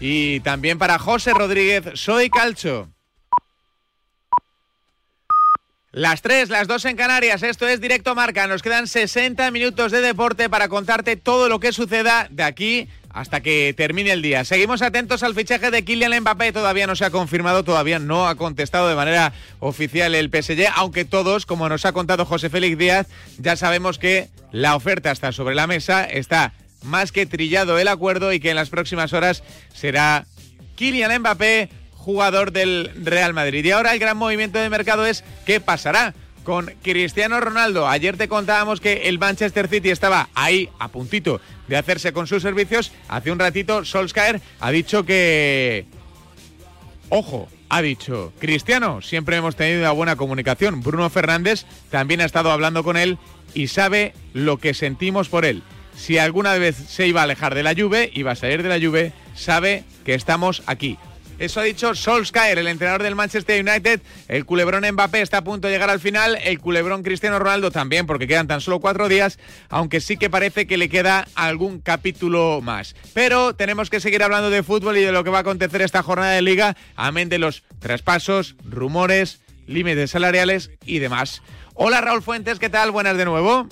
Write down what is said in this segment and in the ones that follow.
y también para José Rodríguez, soy Calcho. Las tres, las dos en Canarias, esto es Directo Marca. Nos quedan 60 minutos de deporte para contarte todo lo que suceda de aquí hasta que termine el día. Seguimos atentos al fichaje de Kylian Mbappé, todavía no se ha confirmado, todavía no ha contestado de manera oficial el PSG, aunque todos, como nos ha contado José Félix Díaz, ya sabemos que la oferta está sobre la mesa, está más que trillado el acuerdo y que en las próximas horas será Kylian Mbappé jugador del Real Madrid. Y ahora el gran movimiento de mercado es qué pasará con Cristiano Ronaldo. Ayer te contábamos que el Manchester City estaba ahí a puntito de hacerse con sus servicios. Hace un ratito Solskjaer ha dicho que... Ojo, ha dicho Cristiano, siempre hemos tenido una buena comunicación. Bruno Fernández también ha estado hablando con él y sabe lo que sentimos por él. Si alguna vez se iba a alejar de la Juve, iba a salir de la Juve, sabe que estamos aquí. Eso ha dicho Solskjaer, el entrenador del Manchester United. El culebrón Mbappé está a punto de llegar al final. El culebrón Cristiano Ronaldo también, porque quedan tan solo cuatro días, aunque sí que parece que le queda algún capítulo más. Pero tenemos que seguir hablando de fútbol y de lo que va a acontecer esta jornada de liga, amén de los traspasos, rumores, límites salariales y demás. Hola Raúl Fuentes, ¿qué tal? Buenas de nuevo.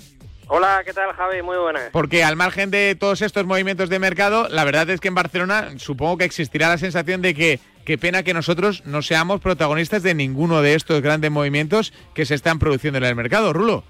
Hola, ¿qué tal Javi? Muy buenas. Porque al margen de todos estos movimientos de mercado, la verdad es que en Barcelona supongo que existirá la sensación de que qué pena que nosotros no seamos protagonistas de ninguno de estos grandes movimientos que se están produciendo en el mercado, Rulo.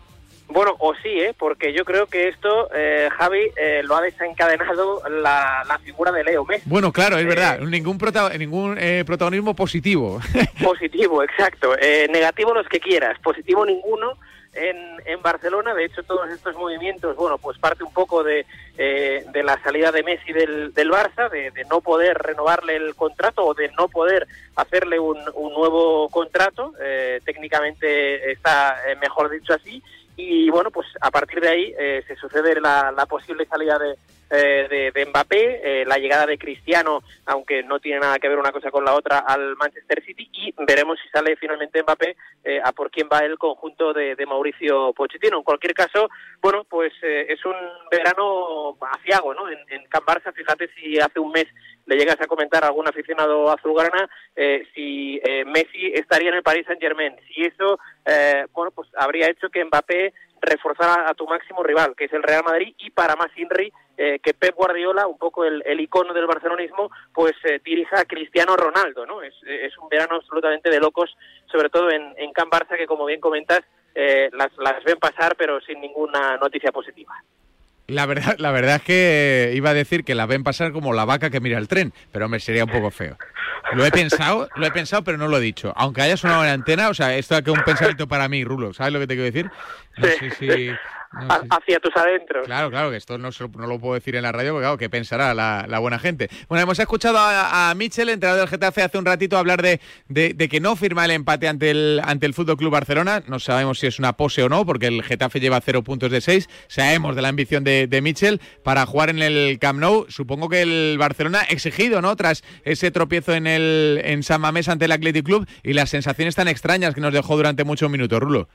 Bueno, o sí, ¿eh? porque yo creo que esto, eh, Javi, eh, lo ha desencadenado la, figura de Leo Messi. Bueno, claro, es verdad, ningún, ningún protagonismo positivo. Positivo, exacto. negativo los que quieras, positivo ninguno en, en, Barcelona. De hecho, todos estos movimientos, bueno, pues parte un poco de, eh, de la salida de Messi del, Barça, de, no poder renovarle el contrato o de no poder hacerle un, un nuevo contrato. Eh, técnicamente está, eh, mejor dicho así. Y bueno, pues a partir de ahí se sucede la, la posible salida de, eh, de, Mbappé, eh, la llegada de Cristiano, aunque no tiene nada que ver una cosa con la otra, al Manchester City y veremos si sale finalmente Mbappé eh, a por quién va el conjunto de, Mauricio Pochettino. En cualquier caso, bueno, pues es un verano aciago, ¿no? En, en Can Barça, fíjate si hace un mes le llegas a comentar a algún aficionado azulgrana si Messi estaría en el Paris Saint Germain. Si eso, bueno, pues habría hecho que Mbappé reforzara a tu máximo rival, que es el Real Madrid, y para más Inri, eh, que Pep Guardiola, un poco el, icono del barcelonismo, pues eh, dirija a Cristiano Ronaldo, ¿no? Es, es, un verano absolutamente de locos, sobre todo en, en Can Barça, que como bien comentas, eh, las, las ven pasar, pero sin ninguna noticia positiva. La verdad, la verdad es que iba a decir que la ven pasar como la vaca que mira el tren, pero me sería un poco feo. Lo he pensado, lo he pensado, pero no lo he dicho. Aunque haya sonado en antena, o sea, esto es un pensamiento para mí, Rulo. ¿Sabes lo que te quiero decir? No sé si hacia tus adentros. Claro, claro, que esto no, no, lo puedo decir en la radio, porque claro, ¿qué pensará la, buena gente? Bueno, hemos escuchado a, a Michel, entrenador del Getafe, hace un ratito hablar de, de, que no firma el empate ante el, ante el Fútbol Club Barcelona. No sabemos si es una pose o no, porque el Getafe lleva cero puntos de seis. Sabemos de la ambición de, de Michel para jugar en el Camp Nou. Supongo que el Barcelona exigido, ¿no? Tras ese tropiezo en el en San Mamés ante el Athletic Club y las sensaciones tan extrañas que nos dejó durante muchos minutos, Rulo.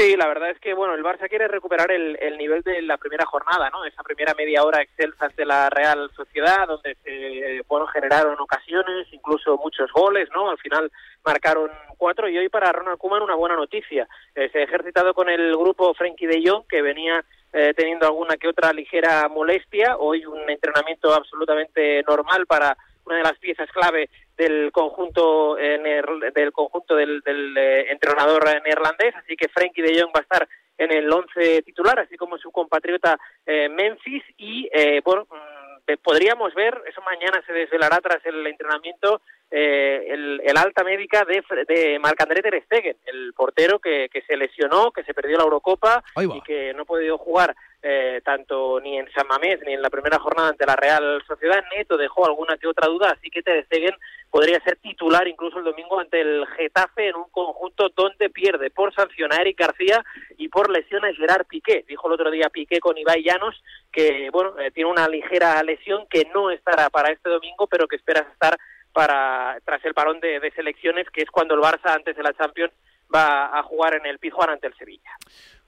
Sí, la verdad es que bueno, el Barça quiere recuperar el, nivel de la primera jornada, ¿no? Esa primera media hora excelsa ante la Real Sociedad, donde se bueno generaron ocasiones, incluso muchos goles, ¿no? Al final marcaron cuatro y hoy para Ronald Koeman una buena noticia. Eh, se ha ejercitado con el grupo Frenkie de Jong que venía eh, teniendo alguna que otra ligera molestia. Hoy un entrenamiento absolutamente normal para una de las piezas clave del conjunto del conjunto del, eh, entrenador neerlandés, así que Frenkie de Jong va a estar en el once titular, así como su compatriota eh, Memphis y eh, bueno, mm, podríamos ver, eso mañana se desvelará tras el entrenamiento, el, alta médica de, de Marc-André Ter Stegen, el portero que, que se lesionó, que se perdió la Eurocopa y que no ha podido jugar eh, tanto ni en San Mamés ni en la primera jornada ante la Real Sociedad. Neto dejó alguna que otra duda, así que Ter Stegen podría ser titular incluso el domingo ante el Getafe en un conjunto donde pierde por sanción a Eric García y por lesiones Gerard Piqué. Dijo el otro día Piqué con Ibai Llanos que bueno eh, tiene una ligera lesión que no estará para este domingo, pero que espera estar para tras el parón de, de selecciones, que es cuando el Barça antes de la Champions va a jugar en el Pizjuán ante el Sevilla.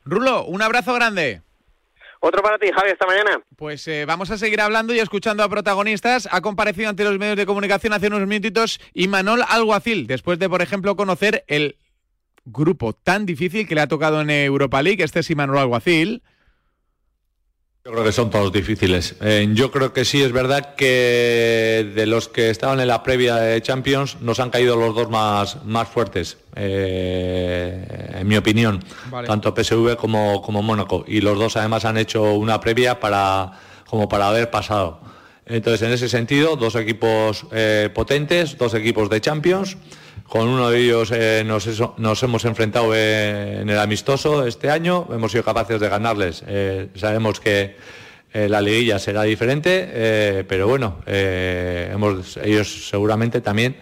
Rulo, un abrazo grande. Otro para ti, Javi, esta mañana. Pues eh, vamos a seguir hablando y escuchando a protagonistas. Ha comparecido ante los medios de comunicación hace unos minutitos Imanol Alguacil, después de, por ejemplo, conocer el grupo tan difícil que le ha tocado en Europa League. Este es Imanol Alguacil. Yo creo que son todos difíciles. Eh, yo creo que sí es verdad que de los que estaban en la previa de Champions nos han caído los dos más, más fuertes, eh, en mi opinión, tanto PSV como, como Mónaco. Y los dos además han hecho una previa para, como para haber pasado. Entonces, en ese sentido, dos equipos eh, potentes, dos equipos de Champions. Con uno de ellos eh, nos, hemos enfrentado eh, en el amistoso este año, hemos sido capaces de ganarles. Eh, sabemos que la liguilla será diferente, pero bueno, ellos seguramente también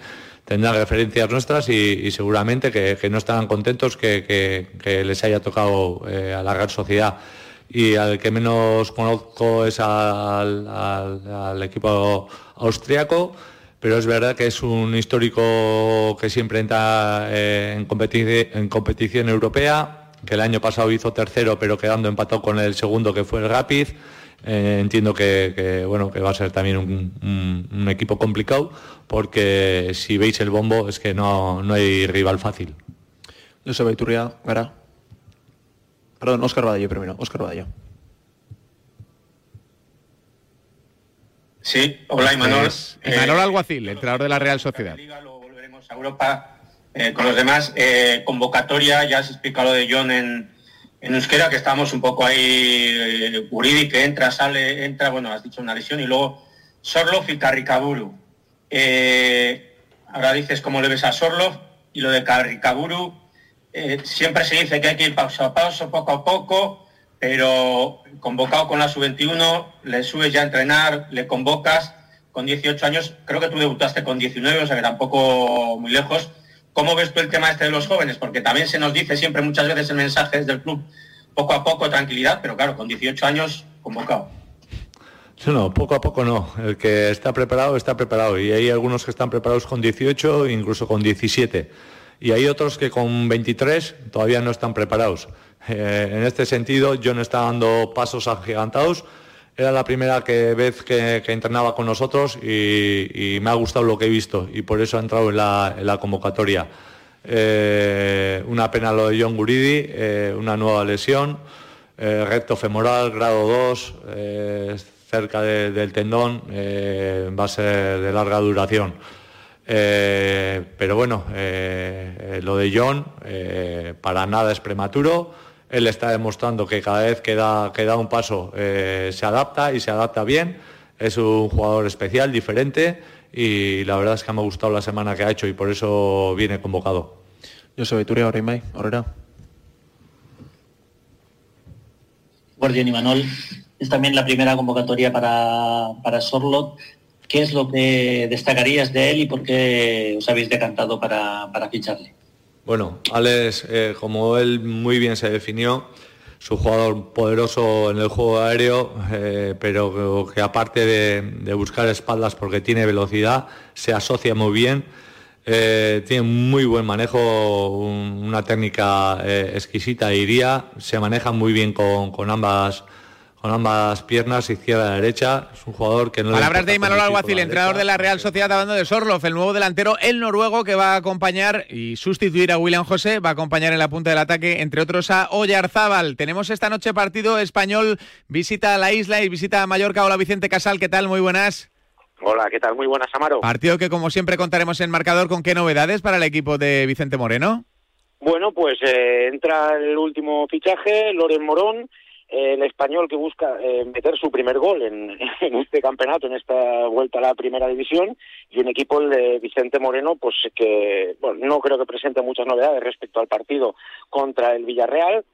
tendrán referencias nuestras y, seguramente que, no estarán contentos que, les haya tocado a la gran sociedad. Y al que menos conozco es al, al equipo austriaco pero es verdad que es un histórico que siempre entra eh, en, competición europea, que el año pasado hizo tercero, pero quedando empatado con el segundo, que fue el Rapid. Eh, entiendo que, bueno, que va a ser también un, equipo complicado, porque si veis el bombo es que no, hay rival fácil. Soy Iturria, Gara. Perdón, Oscar Badallo primero, Oscar Badallo. Sí, hola Imanol. Imanol eh, Alguacil, entrenador de la Real Sociedad. Luego volveremos a Europa eh, con los demás. Eh, convocatoria, ya se explica lo de John en, en euskera, que estamos un poco ahí, Uridi, que entra, sale, entra, bueno, has dicho una lesión, y luego Sorlov y Carricaburu. ahora dices cómo le ves a Sorlov, y lo de Carricaburu, siempre se dice que hay que ir paso a paso, poco a poco, pero convocado con la sub-21, le subes ya a entrenar, le convocas con 18 años, creo que tú debutaste con 19, o sea que tampoco muy lejos. ¿Cómo ves tú el tema este de los jóvenes? Porque también se nos dice siempre muchas veces en mensajes del club, poco a poco, tranquilidad, pero claro, con 18 años convocado. No, poco a poco no. El que está preparado, está preparado. Y hay algunos que están preparados con 18, incluso con 17. Y hay otros que con 23 todavía no están preparados. Eh, en este sentido, John está dando pasos agigantados. Era la primera vez que, entrenaba con nosotros y, me ha gustado lo que he visto y por eso ha entrado en la, convocatoria. Eh, una pena lo de John Guridi, eh, una nueva lesión, recto femoral, grado 2, cerca del tendón, va a ser de larga duración. Pero bueno, lo de John para nada es prematuro él está demostrando que cada vez que da, un paso eh, se adapta y se adapta bien. Es un jugador especial, diferente y la verdad es que me ha gustado la semana que ha hecho y por eso viene convocado. Yo soy Turia Orimay, Orera. Guardián Imanol, es también la primera convocatoria para, para Sorlot. ¿Qué es lo que destacarías de él y por qué os habéis decantado para, para ficharle? Bueno, Alex, eh, como él muy bien se definió, es un jugador poderoso en el juego aéreo, eh, pero que, aparte de, buscar espaldas porque tiene velocidad, se asocia muy bien, eh, tiene muy buen manejo, una técnica exquisita iría, se maneja muy bien con ambas con ambas piernas, izquierda y derecha. Es un jugador que no Palabras de Imanol Alguacil, entrenador de la Real Sociedad, hablando de Sorlof, el nuevo delantero, el noruego que va a acompañar y sustituir a William José, va a acompañar en la punta del ataque, entre otros a Oyarzábal. Tenemos esta noche partido español, visita a la isla y visita a Mallorca. Hola Vicente Casal, ¿qué tal? Muy buenas. Hola, ¿qué tal? Muy buenas, Amaro. Partido que como siempre contaremos en marcador con qué novedades para el equipo de Vicente Moreno. Bueno, pues eh, entra el último fichaje, Loren Morón, el español que busca eh, meter su primer gol en, este campeonato, en esta vuelta a la primera división, y un equipo el de Vicente Moreno, pues que bueno, no creo que presente muchas novedades respecto al partido contra el Villarreal,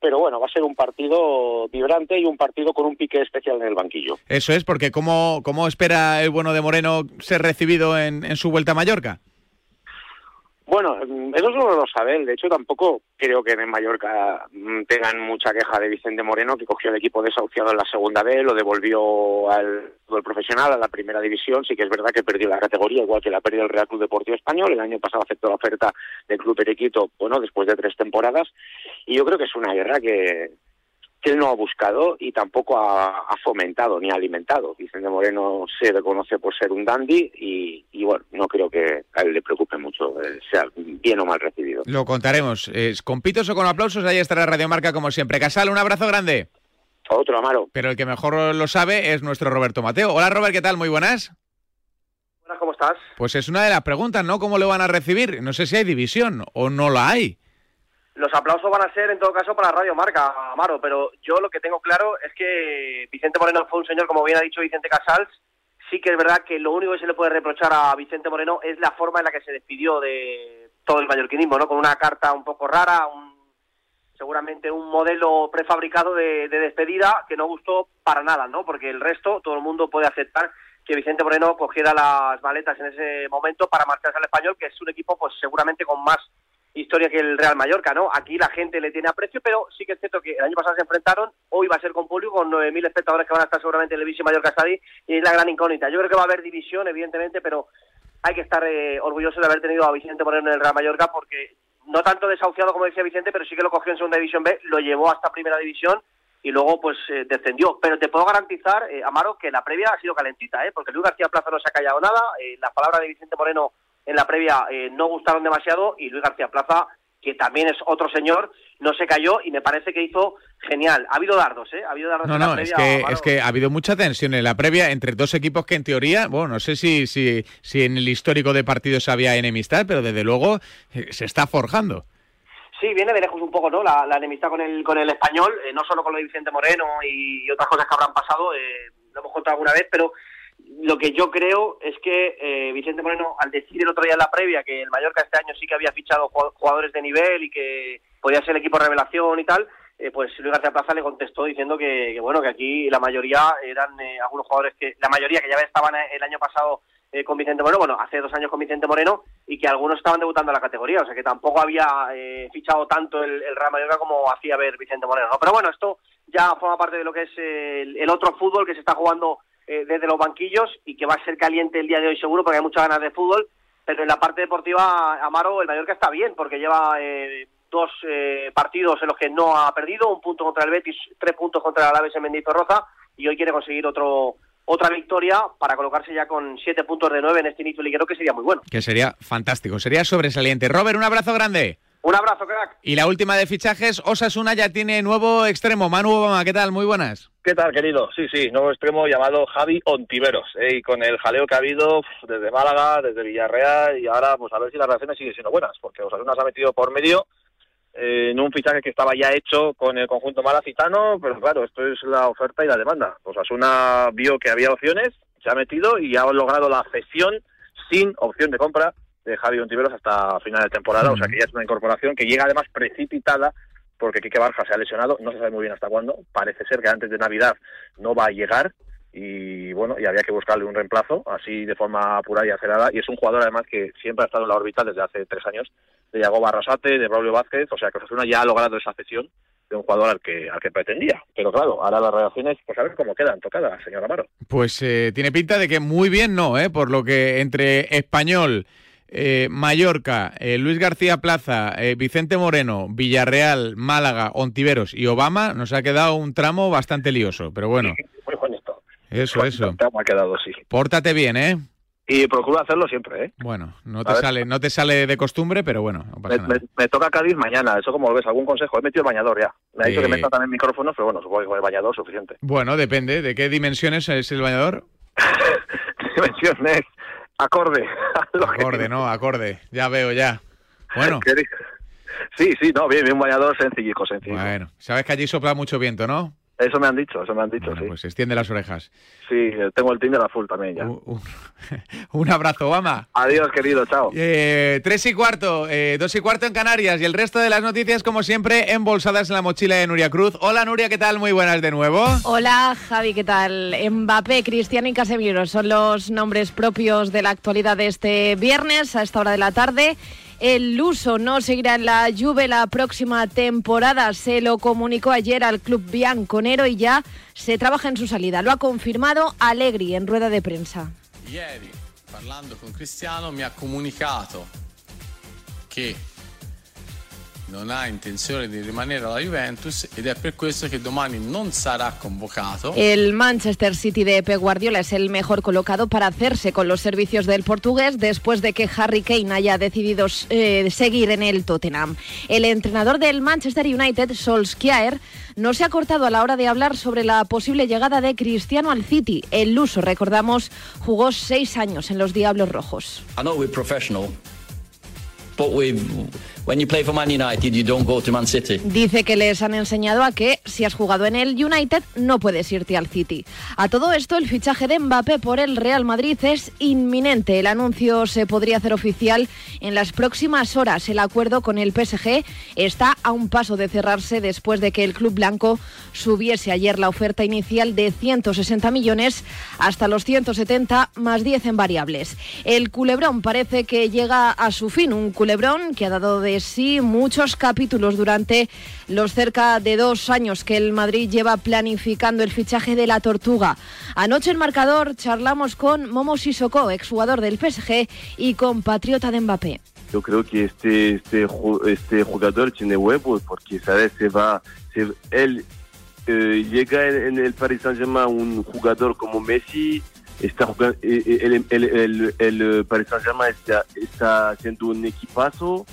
pero bueno, va a ser un partido vibrante y un partido con un pique especial en el banquillo. Eso es, porque ¿cómo, cómo espera el bueno de Moreno ser recibido en, en su vuelta a Mallorca? Bueno, mm, eso solo lo sabe De hecho, tampoco creo que en Mallorca mm, tengan mucha queja de Vicente Moreno, que cogió el equipo desahuciado en la segunda B, lo devolvió al fútbol profesional, a la primera división. Sí que es verdad que perdió la categoría, igual que la perdió el Real Club Deportivo Español. El año pasado aceptó la oferta del Club Perequito, bueno, después de tres temporadas. Y yo creo que es una guerra que, que él no ha buscado y tampoco ha, fomentado ni ha alimentado. Vicente Moreno se reconoce por ser un dandy y, bueno, no creo que a él le preocupe mucho eh, sea bien o mal recibido. Lo contaremos. ¿Con pitos o con aplausos? Ahí estará Radio Marca como siempre. Casal, un abrazo grande. Otro, Amaro. Pero el que mejor lo sabe es nuestro Roberto Mateo. Hola Robert, ¿qué tal? Muy buenas. Buenas, ¿cómo estás? Pues es una de las preguntas, ¿no? ¿Cómo lo van a recibir? No sé si hay división o no la hay. Los aplausos van a ser, en todo caso, para Radio Marca, Amaro, pero yo lo que tengo claro es que Vicente Moreno fue un señor, como bien ha dicho Vicente Casals, sí que es verdad que lo único que se le puede reprochar a Vicente Moreno es la forma en la que se despidió de todo el mallorquinismo, ¿no? Con una carta un poco rara, un, seguramente un modelo prefabricado de, de, despedida que no gustó para nada, ¿no? Porque el resto, todo el mundo puede aceptar que Vicente Moreno cogiera las maletas en ese momento para marcharse al español, que es un equipo, pues seguramente con más historia que el Real Mallorca, ¿no? Aquí la gente le tiene aprecio, pero sí que es cierto que el año pasado se enfrentaron, hoy va a ser con público, con 9.000 espectadores que van a estar seguramente en el Vichy Mallorca Stadi, y es la gran incógnita. Yo creo que va a haber división, evidentemente, pero hay que estar eh, orgulloso de haber tenido a Vicente Moreno en el Real Mallorca, porque no tanto desahuciado como decía Vicente, pero sí que lo cogió en segunda división B, lo llevó hasta primera división y luego pues eh, descendió. Pero te puedo garantizar, eh, Amaro, que la previa ha sido calentita, ¿eh? porque Luis García Plaza no se ha callado nada, las palabras de Vicente Moreno en la previa no gustaron demasiado y Luis García Plaza que también es otro señor, no se cayó y me parece que hizo genial. Ha habido dardos, ¿eh? Ha habido dardos no, no, es que, es que ha habido mucha tensión en la previa entre dos equipos que en teoría, bueno, no sé si, si, si en el histórico de partidos había enemistad, pero desde luego eh, se está forjando. Sí, viene de lejos un poco, ¿no? La, enemistad con el, con el español, eh, no solo con lo de Vicente Moreno y, otras cosas que habrán pasado, eh, lo hemos contado alguna vez, pero lo que yo creo es que eh, Vicente Moreno, al decir el otro día en la previa que el Mallorca este año sí que había fichado jugadores de nivel y que podía ser el equipo revelación y tal, eh, pues Luis García Plaza le contestó diciendo que, bueno que aquí la mayoría eran eh, algunos jugadores que la mayoría que ya estaban el año pasado con Vicente Moreno, bueno, hace dos años con Vicente Moreno y que algunos estaban debutando en la categoría, o sea que tampoco había fichado tanto el, Real Mallorca como hacía ver Vicente Moreno. Pero bueno, esto ya forma parte de lo que es el otro fútbol que se está jugando eh, desde los banquillos y que va a ser caliente el día de hoy seguro porque hay muchas ganas de fútbol. Pero en la parte deportiva, Amaro, el Mallorca está bien porque lleva eh, dos eh, partidos en los que no ha perdido, un punto contra el Betis, tres puntos contra el Alavés en Mendizorroza y hoy quiere conseguir otro otra victoria para colocarse ya con siete puntos de nueve en este inicio liguero que sería muy bueno. Que sería fantástico, sería sobresaliente. Robert, un abrazo grande. Un abrazo, crack. Y la última de fichajes, Osasuna ya tiene nuevo extremo. Manu Obama, ¿qué tal? Muy buenas. ¿Qué tal, querido? Sí, sí, nuevo extremo llamado Javi Ontiveros. ¿eh? Y con el jaleo que ha habido desde Málaga, desde Villarreal, y ahora pues a ver si las reacciones siguen siendo buenas, porque Osasuna se ha metido por medio eh, en un fichaje que estaba ya hecho con el conjunto malacitano, pero claro, esto es la oferta y la demanda. Osasuna vio que había opciones, se ha metido y ha logrado la cesión sin opción de compra de Javi Ontiveros hasta final de temporada, o sea que ya es una incorporación que llega además precipitada porque Quique Barja se ha lesionado, no se sabe muy bien hasta cuándo, parece ser que antes de Navidad no va a llegar y bueno, y había que buscarle un reemplazo así de forma pura y acerada y es un jugador además que siempre ha estado en la órbita desde hace tres años de Yago Barrasate, de Braulio Vázquez, o sea que Osasuna ya ha logrado esa cesión de un jugador al que, al que pretendía. Pero claro, ahora las relaciones, pues a ver cómo quedan tocadas, señor Amaro. Pues eh, tiene pinta de que muy bien no, ¿eh? por lo que entre español, eh, Mallorca, eh, Luis García Plaza, eh, Vicente Moreno, Villarreal, Málaga, Ontiveros y Obama, nos ha quedado un tramo bastante lioso, pero bueno. muy bonito. Eso, eso. ha quedado, sí. Pórtate bien, ¿eh? Y procuro hacerlo siempre, ¿eh? Bueno, no te, sale, no te sale de costumbre, pero bueno, me, toca Cádiz mañana, eso como lo ves, algún consejo. He metido el bañador ya. Me ha dicho que meta también micrófono, pero bueno, supongo que con el bañador suficiente. Bueno, depende. ¿De qué dimensiones es el bañador? dimensiones acorde. acorde, no, acorde. Ya veo, ya. Bueno. Sí, sí, no, bien, bien un bañador sencillico, sencillo. Bueno, sabes que allí sopla mucho viento, ¿no? Eso me han dicho, eso me han dicho, sí. Pues extiende las orejas. Sí, tengo el Tinder azul también ya. Un, abrazo, Obama. Adiós, querido, chao. Eh, tres y cuarto, eh, dos y cuarto en Canarias y el resto de las noticias, como siempre, embolsadas en la mochila de Nuria Cruz. Hola, Nuria, ¿qué tal? Muy buenas de nuevo. Hola, Javi, ¿qué tal? Mbappé, Cristiano y Casemiro son los nombres propios de la actualidad de este viernes a esta hora de la tarde. El Luso no seguirá en la Juve la próxima temporada. Se lo comunicó ayer al club bianconero y ya se trabaja en su salida. Lo ha confirmado Allegri en rueda de prensa. Ieri, parlando con Cristiano, mi ha comunicado que non ha intenzione di rimanere alla Juventus ed è per questo che domani non sarà convocato. El Manchester City de Pep Guardiola es el mejor colocado para hacerse con los servicios del portugués después de que Harry Kane haya decidido eh, seguir en el Tottenham. El entrenador del Manchester United, Solskjaer, no se ha cortado a la hora de hablar sobre la posible llegada de Cristiano al City. El luso, recordamos, jugó seis años en los Diablos Rojos. I know we're professional, but we when you play for Man United, you don't go to Man City. Dice que les han enseñado a que si has jugado en el United no puedes irte al City. A todo esto, el fichaje de Mbappé por el Real Madrid es inminente. El anuncio se podría hacer oficial en las próximas horas. El acuerdo con el PSG está a un paso de cerrarse después de que el club blanco subiese ayer la oferta inicial de 160 millones hasta los 170 más 10 en variables. El culebrón parece que llega a su fin, un culebrón que ha dado de sí muchos capítulos durante los cerca de dos años que el Madrid lleva planificando el fichaje de la Tortuga. Anoche en marcador charlamos con Momo Sissoko, exjugador del PSG y compatriota de Mbappé. Yo creo que este, este, este jugador tiene huevos porque, ¿sabes? Se va, se, él eh, llega en, el Paris Saint-Germain un jugador como Messi, está jugando, el, el, el, el Paris Saint-Germain está, está haciendo un equipazo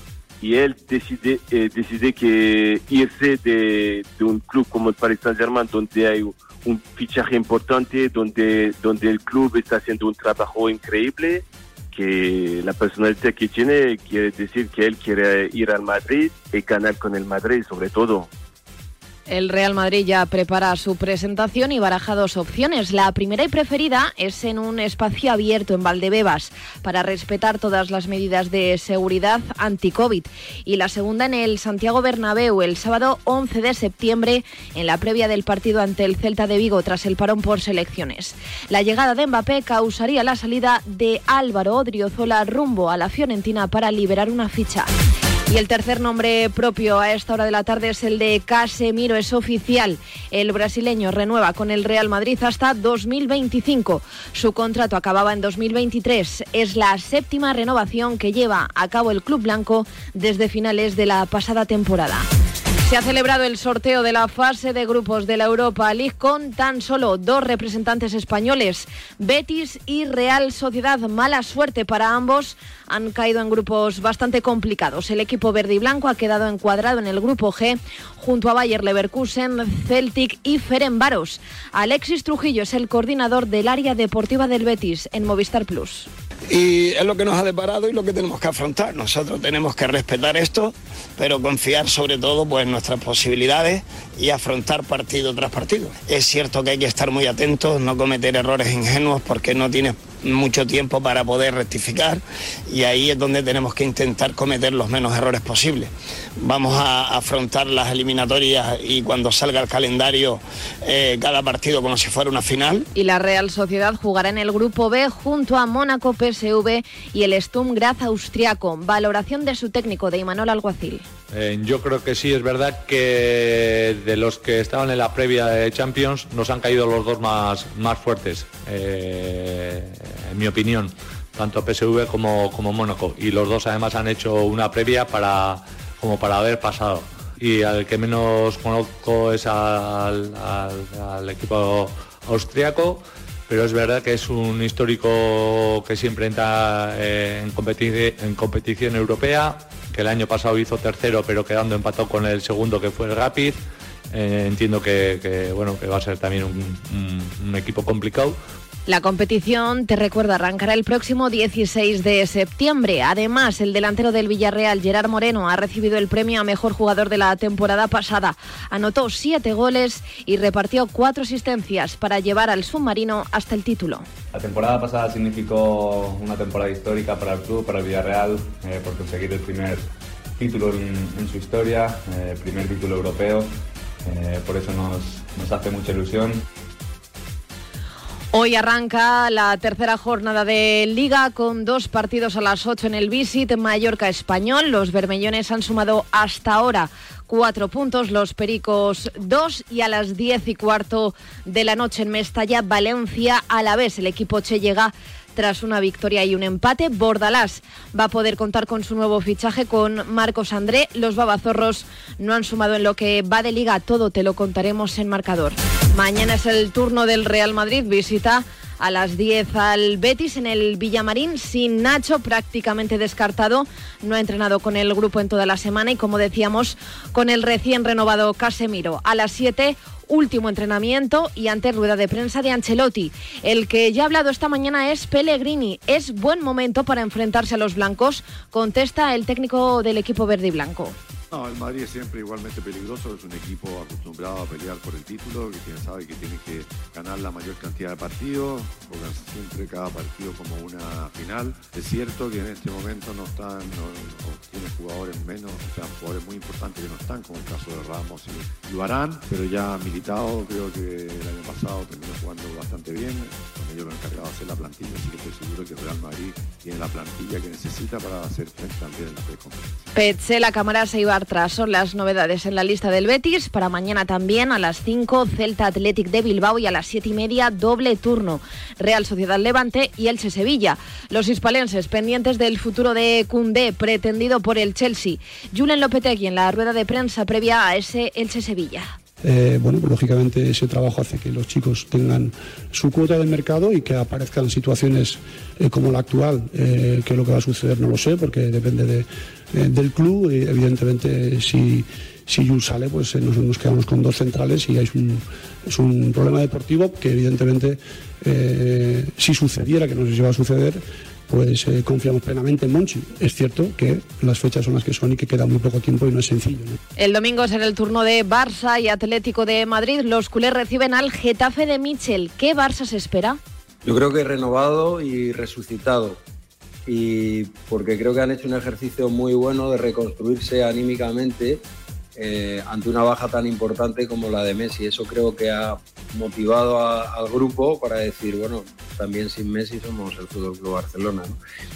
y él decide, eh, decide que irse de, un club como el Paris Saint-Germain, donde hay un fichaje importante, donde, donde el club está haciendo un trabajo increíble, que la personalidad que tiene quiere decir que él quiere ir al Madrid y ganar con el Madrid sobre todo. El Real Madrid ya prepara su presentación y baraja dos opciones. La primera y preferida es en un espacio abierto en Valdebebas para respetar todas las medidas de seguridad anti-COVID. Y la segunda en el Santiago Bernabéu el sábado 11 de septiembre en la previa del partido ante el Celta de Vigo tras el parón por selecciones. La llegada de Mbappé causaría la salida de Álvaro Odriozola rumbo a la Fiorentina para liberar una ficha. Y el tercer nombre propio a esta hora de la tarde es el de Casemiro, es oficial. El brasileño renueva con el Real Madrid hasta 2025. Su contrato acababa en 2023. Es la séptima renovación que lleva a cabo el Club Blanco desde finales de la pasada temporada. Se ha celebrado el sorteo de la fase de grupos de la Europa League con tan solo dos representantes españoles, Betis y Real Sociedad. Mala suerte para ambos, han caído en grupos bastante complicados. El equipo verde y blanco ha quedado encuadrado en el grupo G junto a Bayer Leverkusen, Celtic y Ferenbaros. Alexis Trujillo es el coordinador del área deportiva del Betis en Movistar Plus. Y es lo que nos ha deparado y lo que tenemos que afrontar. Nosotros tenemos que respetar esto, pero confiar sobre todo pues, en nuestras posibilidades y afrontar partido tras partido. Es cierto que hay que estar muy atentos, no cometer errores ingenuos porque no tienes mucho tiempo para poder rectificar y ahí es donde tenemos que intentar cometer los menos errores posibles. Vamos a afrontar las eliminatorias y cuando salga el calendario eh, cada partido como si fuera una final. Y la Real Sociedad jugará en el grupo B junto a Mónaco, PSV y el Sturm Graz austriaco. Valoración de su técnico, de Imanol Alguacil. Eh, yo creo que sí, es verdad que de los que estaban en la previa de Champions nos han caído los dos más, más fuertes, eh, en mi opinión, tanto PSV como, como Mónaco. Y los dos además han hecho una previa para, como para haber pasado. Y al que menos conozco es al, equipo austriaco pero es verdad que es un histórico que siempre entra eh, en, competición europea, que el año pasado hizo tercero, pero quedando empatado con el segundo que fue el Rapid. Eh, entiendo que, bueno, que va a ser también un, equipo complicado, la competición, te recuerdo, arrancará el próximo 16 de septiembre. Además, el delantero del Villarreal, Gerard Moreno, ha recibido el premio a mejor jugador de la temporada pasada. Anotó siete goles y repartió cuatro asistencias para llevar al submarino hasta el título. La temporada pasada significó una temporada histórica para el club, para el Villarreal, eh, por conseguir el primer título en, su historia, eh, primer título europeo. Eh, por eso nos hace mucha ilusión. Hoy arranca la tercera jornada de Liga con dos partidos a las 8 en el Visit Mallorca Español. Los bermellones han sumado hasta ahora cuatro puntos, los Pericos dos y a las diez y cuarto de la noche en Mestalla, Valencia a la vez. El equipo Che llega tras una victoria y un empate. Bordalás va a poder contar con su nuevo fichaje con Marcos André. Los babazorros no han sumado en lo que va de liga. Todo te lo contaremos en marcador. Mañana es el turno del Real Madrid. Visita a las 10 al Betis en el Villamarín sin Nacho prácticamente descartado. No ha entrenado con el grupo en toda la semana y como decíamos con el recién renovado Casemiro. A las 7 último entrenamiento y ante rueda de prensa de Ancelotti. El que ya ha hablado esta mañana es Pellegrini. Es buen momento para enfrentarse a los blancos, contesta el técnico del equipo verde y blanco. No, el Madrid es siempre igualmente peligroso, es un equipo acostumbrado a pelear por el título, que tiene, sabe que tiene que ganar la mayor cantidad de partidos, juegan siempre cada partido como una final. Es cierto que en este momento no están, no, tiene jugadores menos, o sea, jugadores muy importantes que no están, como el caso de Ramos y, Barán, pero ya militado, creo que el año pasado terminó jugando bastante bien, con ellos lo encargado de hacer la plantilla, así que estoy seguro que Real Madrid tiene la plantilla que necesita para hacer frente también en la preconferencia. La cámara se iba tras son las novedades en la lista del Betis. Para mañana también a las 5 Celta Athletic de Bilbao y a las 7 y media doble turno Real Sociedad Levante y Elche Sevilla. Los hispalenses pendientes del futuro de Cundé pretendido por el Chelsea. Julen Lopetegui en la rueda de prensa previa a ese Elche Sevilla. Eh, bueno, pues lógicamente ese trabajo hace que los chicos tengan su cuota de mercado y que aparezcan situaciones eh, como la actual, eh, que lo que va a suceder no lo sé, porque depende de, eh, del club. Y evidentemente, si, si Jules sale, pues nos, nos, quedamos con dos centrales y es un, es un problema deportivo que evidentemente, si sucediera, que no sé si va a suceder, pues eh, confiamos plenamente en Monchi. Es cierto que las fechas son las que son y que queda muy poco tiempo y no es sencillo. ¿no? El domingo será el turno de Barça y Atlético de Madrid. Los culés reciben al Getafe de Michel. ¿Qué Barça se espera? Yo creo que renovado y resucitado. Y porque creo que han hecho un ejercicio muy bueno de reconstruirse anímicamente eh, ante una baja tan importante como la de Messi. Eso creo que ha motivado al grupo para decir, bueno, también sin Messi somos el Fútbol Club Barcelona.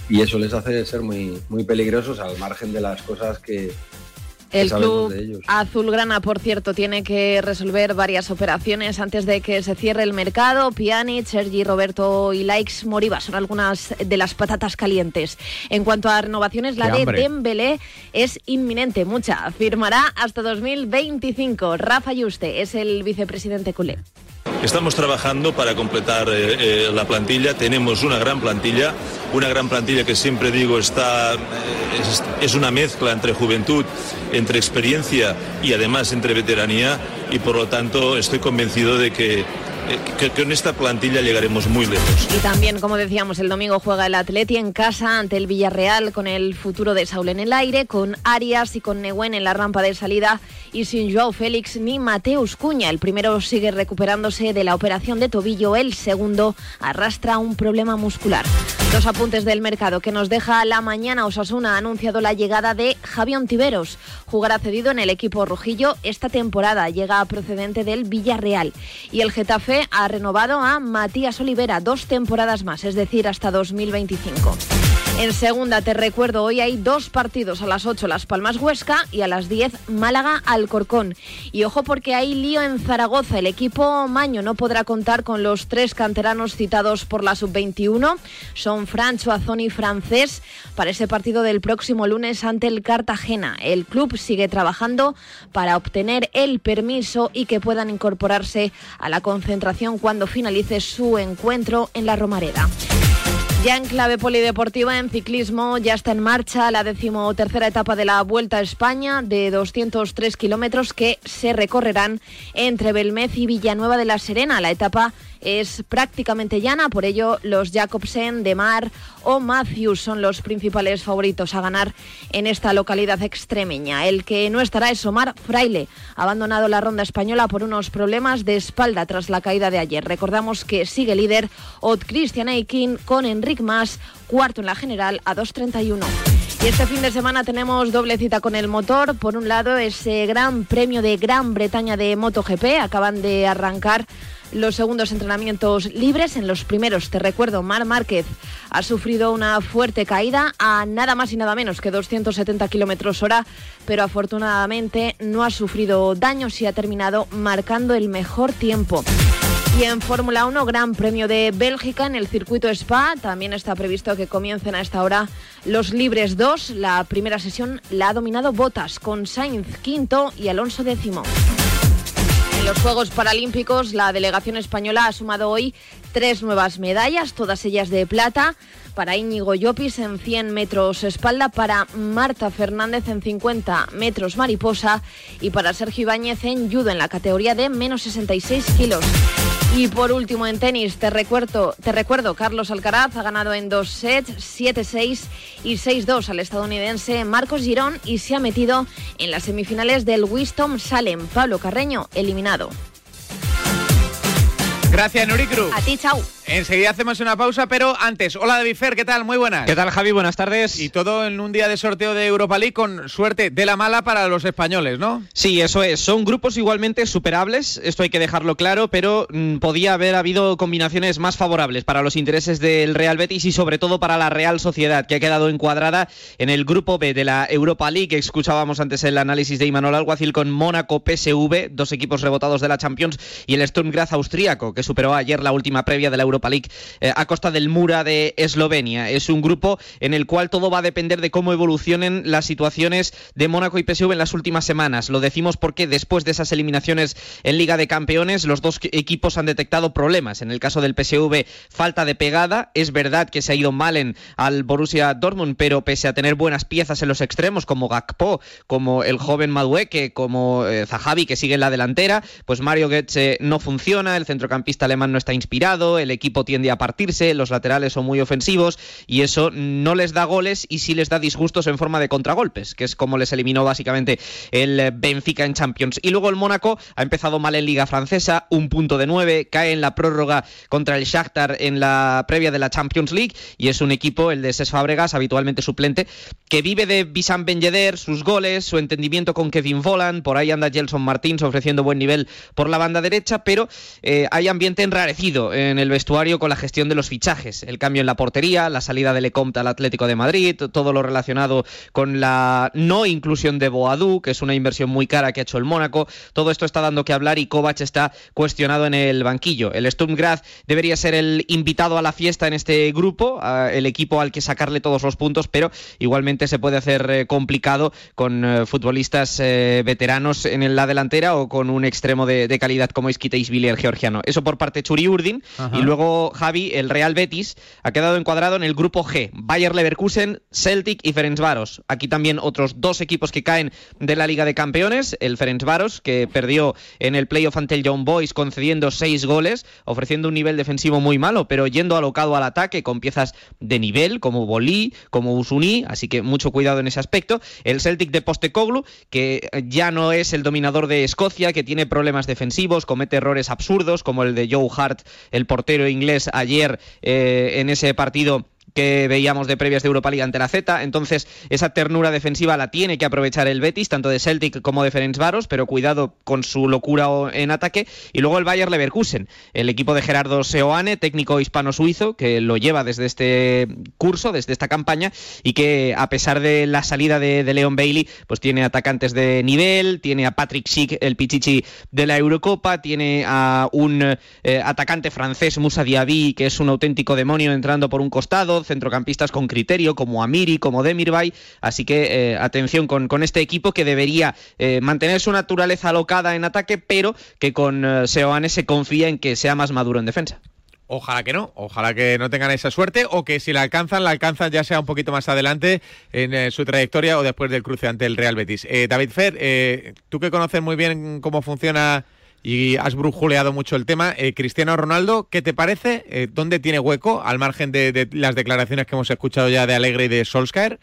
Y eso les hace ser muy, muy peligrosos al margen de las cosas que, el club azulgrana, por cierto, tiene que resolver varias operaciones antes de que se cierre el mercado. Pjanic, Sergi Roberto y Likes Moriba son algunas de las patatas calientes. En cuanto a renovaciones, la de Dembélé es inminente, mucha. Firmará hasta 2025. Rafa Yuste es el vicepresidente culé. Estamos trabajando para completar eh, eh, la plantilla. Tenemos una gran plantilla, una gran plantilla que siempre digo está eh, es, es, una mezcla entre juventud, entre experiencia y además entre veteranía y por lo tanto estoy convencido de que que, en esta plantilla llegaremos muy lejos. Y también, como decíamos, el domingo juega el Atleti en casa ante el Villarreal con el futuro de Saúl en el aire, con Arias y con Neguen en la rampa de salida y sin Joao Félix ni Mateus Cuña. El primero sigue recuperándose de la operación de tobillo, el segundo arrastra un problema muscular. Dos apuntes del mercado que nos deja la mañana. Osasuna ha anunciado la llegada de Javier Ontiveros. Jugará cedido en el equipo rojillo esta temporada. Llega procedente del Villarreal. Y el Getafe ha renovado a Matías Olivera dos temporadas más, es decir, hasta 2025. En segunda, te recuerdo, hoy hay dos partidos, a las 8 Las Palmas Huesca y a las 10 Málaga Alcorcón. Y ojo porque hay lío en Zaragoza. El equipo Maño no podrá contar con los tres canteranos citados por la sub-21. Son Francho, Azón y Francés para ese partido del próximo lunes ante el Cartagena. El club sigue trabajando para obtener el permiso y que puedan incorporarse a la concentración cuando finalice su encuentro en la Romareda. Ya en clave polideportiva, en ciclismo, ya está en marcha la decimotercera etapa de la Vuelta a España de 203 kilómetros que se recorrerán entre Belmez y Villanueva de la Serena. La etapa es prácticamente llana, por ello los Jacobsen, De Mar o Matthews son los principales favoritos a ganar en esta localidad extremeña. El que no estará es Omar Fraile, abandonado la ronda española por unos problemas de espalda tras la caída de ayer. Recordamos que sigue líder Ot Christian Eikin con Enric Mas, cuarto en la general a 2.31. Y este fin de semana tenemos doble cita con el motor. Por un lado, ese gran premio de Gran Bretaña de MotoGP. Acaban de arrancar los segundos entrenamientos libres. En los primeros, te recuerdo, Mar Márquez ha sufrido una fuerte caída a nada más y nada menos que 270 kilómetros hora, pero afortunadamente no ha sufrido daños y ha terminado marcando el mejor tiempo. Y en Fórmula 1, Gran Premio de Bélgica en el circuito Spa. También está previsto que comiencen a esta hora los Libres 2. La primera sesión la ha dominado Botas con Sainz quinto y Alonso décimo. En los Juegos Paralímpicos, la delegación española ha sumado hoy tres nuevas medallas, todas ellas de plata. Para Íñigo Llopis en 100 metros espalda, para Marta Fernández en 50 metros mariposa y para Sergio Ibáñez en judo en la categoría de menos 66 kilos. Y por último en tenis, te recuerdo, te recuerdo, Carlos Alcaraz ha ganado en dos sets, 7-6 y 6-2 al estadounidense Marcos Girón y se ha metido en las semifinales del Wisdom Salem. Pablo Carreño eliminado. Gracias, Nuricru. A ti, chao. Enseguida hacemos una pausa, pero antes, hola David Fer, ¿qué tal? Muy buenas. ¿Qué tal, Javi? Buenas tardes. Y todo en un día de sorteo de Europa League con suerte de la mala para los españoles, ¿no? Sí, eso es. Son grupos igualmente superables, esto hay que dejarlo claro, pero mm, podía haber habido combinaciones más favorables para los intereses del Real Betis y sobre todo para la Real Sociedad, que ha quedado encuadrada en el grupo B de la Europa League. Escuchábamos antes el análisis de Imanol Alguacil con Mónaco PSV, dos equipos rebotados de la Champions, y el Sturm Graz austríaco, que superó ayer la última previa de la Europa League eh, a costa del Mura de Eslovenia. Es un grupo en el cual todo va a depender de cómo evolucionen las situaciones de Mónaco y PSV en las últimas semanas. Lo decimos porque después de esas eliminaciones en Liga de Campeones, los dos equipos han detectado problemas. En el caso del PSV, falta de pegada. Es verdad que se ha ido mal en al Borussia Dortmund, pero pese a tener buenas piezas en los extremos, como Gakpo, como el joven Madueque, como eh, Zahavi, que sigue en la delantera, pues Mario Goetze no funciona, el centrocampista alemán no está inspirado, el equipo tiende a partirse, los laterales son muy ofensivos y eso no les da goles y sí les da disgustos en forma de contragolpes, que es como les eliminó básicamente el Benfica en Champions. Y luego el Mónaco ha empezado mal en Liga Francesa, un punto de nueve, cae en la prórroga contra el Shakhtar en la previa de la Champions League y es un equipo, el de Ses Fábregas, habitualmente suplente, que vive de Bissam Ben sus goles, su entendimiento con Kevin Volland, por ahí anda Gelson Martins ofreciendo buen nivel por la banda derecha, pero eh, hay ambiente enrarecido en el vestuario con la gestión de los fichajes, el cambio en la portería, la salida de Lecomte al Atlético de Madrid, todo lo relacionado con la no inclusión de Boadú, que es una inversión muy cara que ha hecho el Mónaco, todo esto está dando que hablar y Kovac está cuestionado en el banquillo. El Sturm Graz debería ser el invitado a la fiesta en este grupo, el equipo al que sacarle todos los puntos, pero igualmente se puede hacer eh, complicado con eh, futbolistas eh, veteranos en la delantera o con un extremo de, de calidad como es Villier georgiano. Eso por parte de Churi Urdin y luego Javi, el Real Betis, ha quedado encuadrado en el grupo G, Bayer Leverkusen, Celtic y Ferencváros. Aquí también otros dos equipos que caen de la Liga de Campeones, el Ferencváros, que perdió en el playoff ante el Young Boys concediendo seis goles, ofreciendo un nivel defensivo muy malo, pero yendo alocado al ataque con piezas de nivel, como Bolí, como Usuni, así que mucho cuidado en ese aspecto. El Celtic de Postecoglou, que ya no es el dominador de Escocia, que tiene problemas defensivos, comete errores absurdos, como el de Joe Hart, el portero inglés, ayer eh, en ese partido que veíamos de previas de Europa League ante la Z. Entonces, esa ternura defensiva la tiene que aprovechar el Betis, tanto de Celtic como de Ferencváros, pero cuidado con su locura en ataque. Y luego el Bayer Leverkusen, el equipo de Gerardo Seoane, técnico hispano-suizo, que lo lleva desde este curso, desde esta campaña, y que a pesar de la salida de, de Leon Bailey, pues tiene atacantes de nivel, tiene a Patrick Schick, el pichichi de la Eurocopa, tiene a un eh, atacante francés, Musa Diaby, que es un auténtico demonio entrando por un costado, centrocampistas con criterio como Amiri, como Demirbay, así que eh, atención con, con, este equipo que debería eh, mantener su naturaleza alocada en ataque, pero que con eh, Seoane se confía en que sea más maduro en defensa. Ojalá que no, ojalá que no tengan esa suerte o que si la alcanzan, la alcanzan ya sea un poquito más adelante en su trayectoria o después del cruce ante el Real Betis. David Fer, tú que conoces muy bien cómo funciona y has brujuleado mucho el tema. Eh, Cristiano Ronaldo, ¿qué te parece? Eh, ¿Dónde tiene hueco al margen de, las declaraciones que hemos escuchado ya de Alegre y de Solskjaer?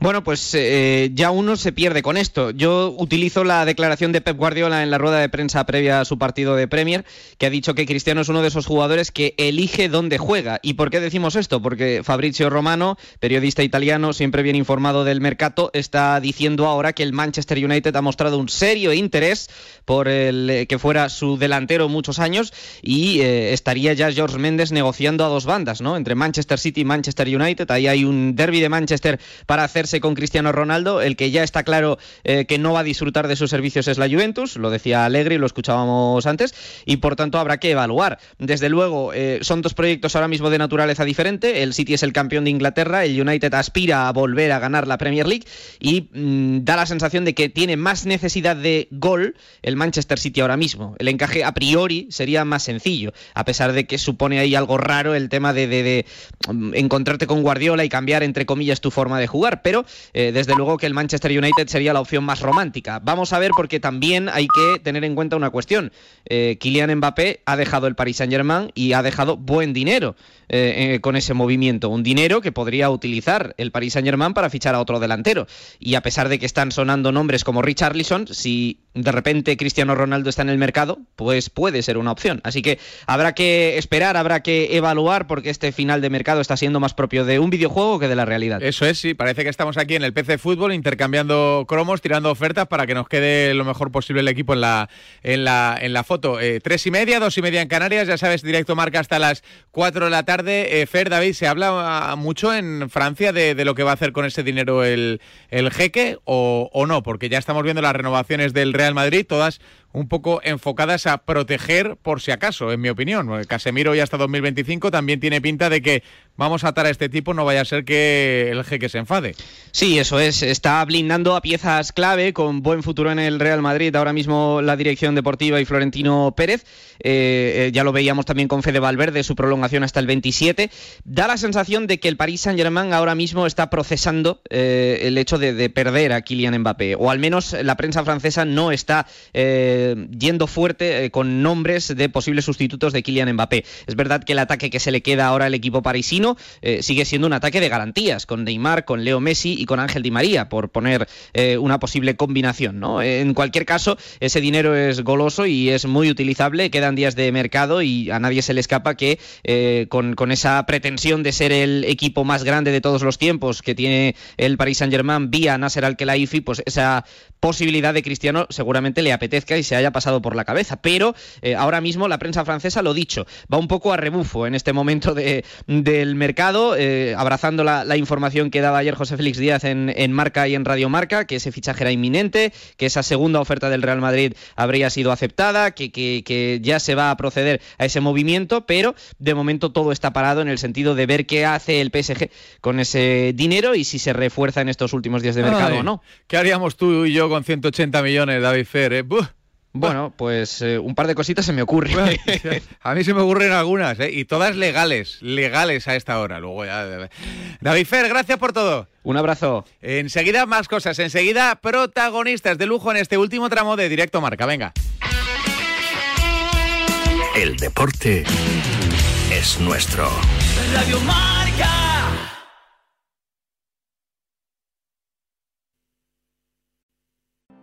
Bueno, pues eh, ya uno se pierde con esto. Yo utilizo la declaración de Pep Guardiola en la rueda de prensa previa a su partido de Premier, que ha dicho que Cristiano es uno de esos jugadores que elige dónde juega. ¿Y por qué decimos esto? Porque Fabrizio Romano, periodista italiano, siempre bien informado del mercado, está diciendo ahora que el Manchester United ha mostrado un serio interés por el que fuera su delantero muchos años y eh, estaría ya George Méndez negociando a dos bandas, ¿no? Entre Manchester City y Manchester United. Ahí hay un derby de Manchester para hacerse con Cristiano Ronaldo. El que ya está claro eh, que no va a disfrutar de sus servicios es la Juventus, lo decía Alegre y lo escuchábamos antes, y por tanto habrá que evaluar. Desde luego, eh, son dos proyectos ahora mismo de naturaleza diferente. El City es el campeón de Inglaterra, el United aspira a volver a ganar la Premier League y mm, da la sensación de que tiene más necesidad de gol el Manchester City ahora mismo. El encaje a priori sería más sencillo, a pesar de que supone ahí algo raro el tema de, mm, encontrarte con Guardiola y cambiar entre comillas tu forma de jugar, pero eh, desde luego que el Manchester United sería la opción más romántica. Vamos a ver porque también hay que tener en cuenta una cuestión. Eh, Kylian Mbappé ha dejado el Paris Saint-Germain y ha dejado buen dinero eh, con ese movimiento, un dinero que podría utilizar el Paris Saint-Germain para fichar a otro delantero. Y a pesar de que están sonando nombres como Richarlison, si de repente Cristiano Ronaldo está en el mercado, pues puede ser una opción. Así que habrá que esperar, habrá que evaluar porque este final de mercado está siendo más propio de un videojuego que de la realidad. Eso es, sí, parece que estamos aquí en el PC Fútbol intercambiando cromos, tirando ofertas para que nos quede lo mejor posible el equipo en la, en la, en la foto. Eh, tres y media, dos y media en Canarias, ya sabes, directo marca hasta las cuatro de la tarde. Eh, Fer, David, ¿se habla mucho en Francia de, lo que va a hacer con ese dinero el, el jeque o no? Porque ya estamos viendo las renovaciones del Real Madrid, todas un poco enfocadas a proteger por si acaso, en mi opinión. Casemiro ya hasta 2025 también tiene pinta de que vamos a atar a este tipo, no vaya a ser que el jeque se enfade. Sí, eso es, está blindando a piezas clave con buen futuro en el Real Madrid, ahora mismo la dirección deportiva y Florentino Pérez, eh, eh, ya lo veíamos también con Fede Valverde, su prolongación hasta el 27, da la sensación de que el Paris Saint-Germain ahora mismo está procesando eh, el hecho de, perder a Kylian Mbappé, o al menos la prensa francesa no está yendo fuerte con nombres de posibles sustitutos de Kylian Mbappé. Es verdad que el ataque que se le queda ahora al equipo parisino eh, sigue siendo un ataque de garantías, con Neymar, con Leo Messi y con Ángel Di María, por poner eh, una posible combinación. ¿no? En cualquier caso, ese dinero es goloso y es muy utilizable, quedan días de mercado y a nadie se le escapa que eh, con, esa pretensión de ser el equipo más grande de todos los tiempos que tiene el Paris Saint-Germain vía Nasser Al-Khelaifi, pues esa posibilidad de Cristiano seguramente le apetezca y se haya pasado por la cabeza. Pero ahora mismo la prensa francesa, lo dicho, va un poco a rebufo en este momento de, del mercado, eh, abrazando la, información que daba ayer José Félix Díaz en, Marca y en Radio Marca, que ese fichaje era inminente, que esa segunda oferta del Real Madrid habría sido aceptada, que, que, ya se va a proceder a ese movimiento, pero de momento todo está parado en el sentido de ver qué hace el PSG con ese dinero y si se refuerza en estos últimos días de mercado o no. ¿Qué haríamos tú y yo con 180 millones, David Fer? Eh? Bueno, pues eh, un par de cositas se me ocurren. a mí se me ocurren algunas, ¿eh? y todas legales, legales a esta hora. Luego ya. David Fer, gracias por todo. Un abrazo. Enseguida más cosas, enseguida protagonistas de lujo en este último tramo de Directo Marca. Venga. El deporte es nuestro. Radio Marca.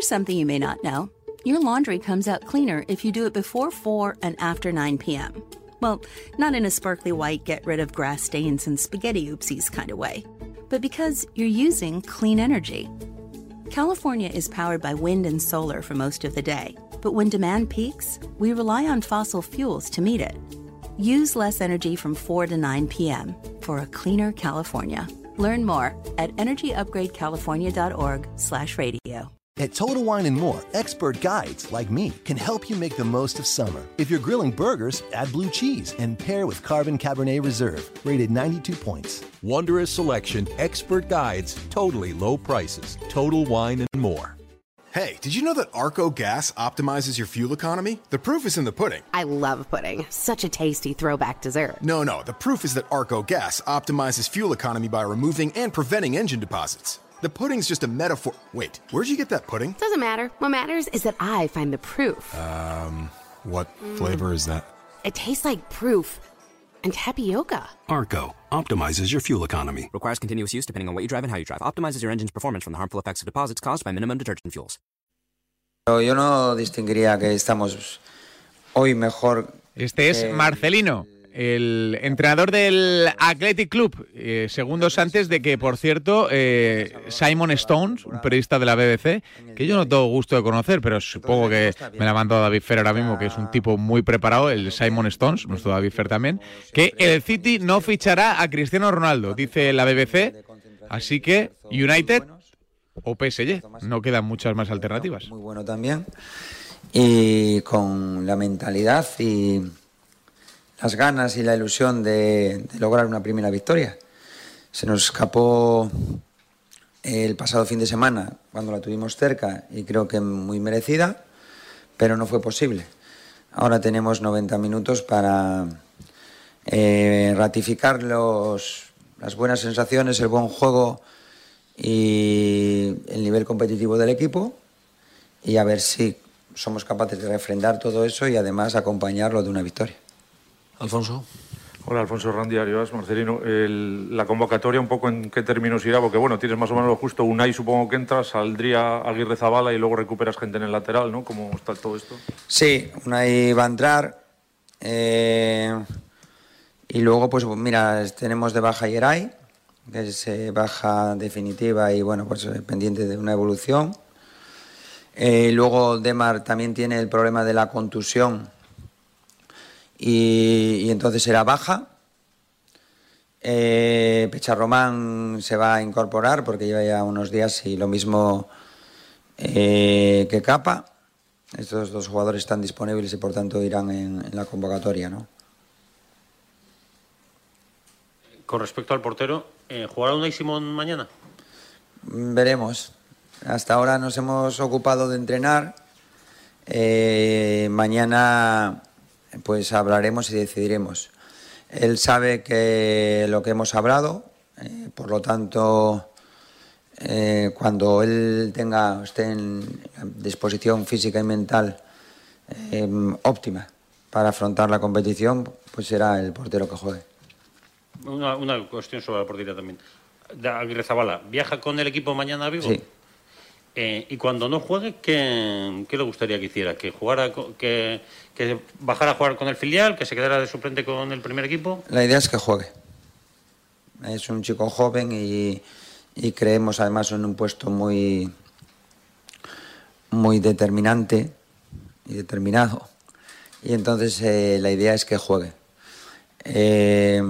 Here's something you may not know your laundry comes out cleaner if you do it before 4 and after 9 p.m. Well, not in a sparkly white, get rid of grass stains and spaghetti oopsies kind of way, but because you're using clean energy. California is powered by wind and solar for most of the day, but when demand peaks, we rely on fossil fuels to meet it. Use less energy from 4 to 9 p.m. for a cleaner California. Learn more at energyupgradecalifornia.org/radio. At Total Wine and More, expert guides like me can help you make the most of summer. If you're grilling burgers, add blue cheese and pair with Carbon Cabernet Reserve, rated 92 points. Wondrous selection, expert guides, totally low prices. Total Wine and More. Hey, did you know that Arco Gas optimizes your fuel economy? The proof is in the pudding. I love pudding. Such a tasty throwback dessert. No, no, the proof is that Arco Gas optimizes fuel economy by removing and preventing engine deposits. The pudding's just a metaphor. Wait, where'd you get that pudding? Doesn't matter. What matters is that I find the proof. Um, what flavor is that? It tastes like proof and tapioca. Arco optimizes your fuel economy. Requires continuous use depending on what you drive and how you drive. Optimizes your engine's performance from the harmful effects of deposits caused by minimum detergent fuels. Pero yo no distinguiría que estamos hoy mejor. Este es Marcelino, el entrenador del Athletic Club, eh, segundos antes de que, por cierto, eh, Simon Stones, un periodista de la BBC, que yo no tengo gusto de conocer, pero supongo que me la ha mandado David Fer ahora mismo, que es un tipo muy preparado, el Simon Stones, nuestro David Fer también, que el City no fichará a Cristiano Ronaldo, dice la BBC, así que United o PSG, no quedan muchas más alternativas. Muy bueno también. Y con la mentalidad y las ganas y la ilusión de, lograr una primera victoria. Se nos escapó el pasado fin de semana cuando la tuvimos cerca y creo que muy merecida, pero no fue posible. Ahora tenemos 90 minutos para eh, ratificar los, las buenas sensaciones, el buen juego y el nivel competitivo del equipo y a ver si somos capaces de refrendar todo eso y además acompañarlo de una victoria. Alfonso. Hola, Alfonso Randi, Arias, Marcelino. El- la convocatoria, un poco en qué términos irá, porque bueno, tienes más o menos lo justo. Unai supongo que entra, saldría Aguirre Zabala y luego recuperas gente en el lateral, ¿no? ¿Cómo está todo esto? Sí, Unai va a entrar. eh, y luego, pues mira, tenemos de baja Yeray, que es eh, baja definitiva y bueno, pues eh, pendiente de una evolución. Eh, luego Demar también tiene el problema de la contusión y, y entonces será baja. Eh, Pecharromán se va a incorporar porque lleva ya unos días y lo mismo eh, que Capa. Estos dos jugadores están disponibles y por tanto irán en, en la convocatoria, ¿no? Con respecto al portero, eh, ¿jugará Unai Simón mañana? Mm, Veremos. Hasta ahora nos hemos ocupado de entrenar. Eh, mañana pues hablaremos y decidiremos. Él sabe que lo que hemos hablado, eh, por lo tanto, eh, cuando él tenga esté en disposición física y mental eh, óptima para afrontar la competición, pues será el portero que juegue. Una, una cuestión sobre la portería también. Aguirre Zabala, ¿viaja con el equipo mañana a Vigo? Sí. Eh, y cuando no juegue, ¿qué, qué le gustaría que hiciera? ¿Que jugara, que, que bajara a jugar con el filial, que se quedara de suplente con el primer equipo? La idea es que juegue. Es un chico joven y, y creemos además en un puesto muy, muy determinante y determinado. Y entonces eh, la idea es que juegue. Eh,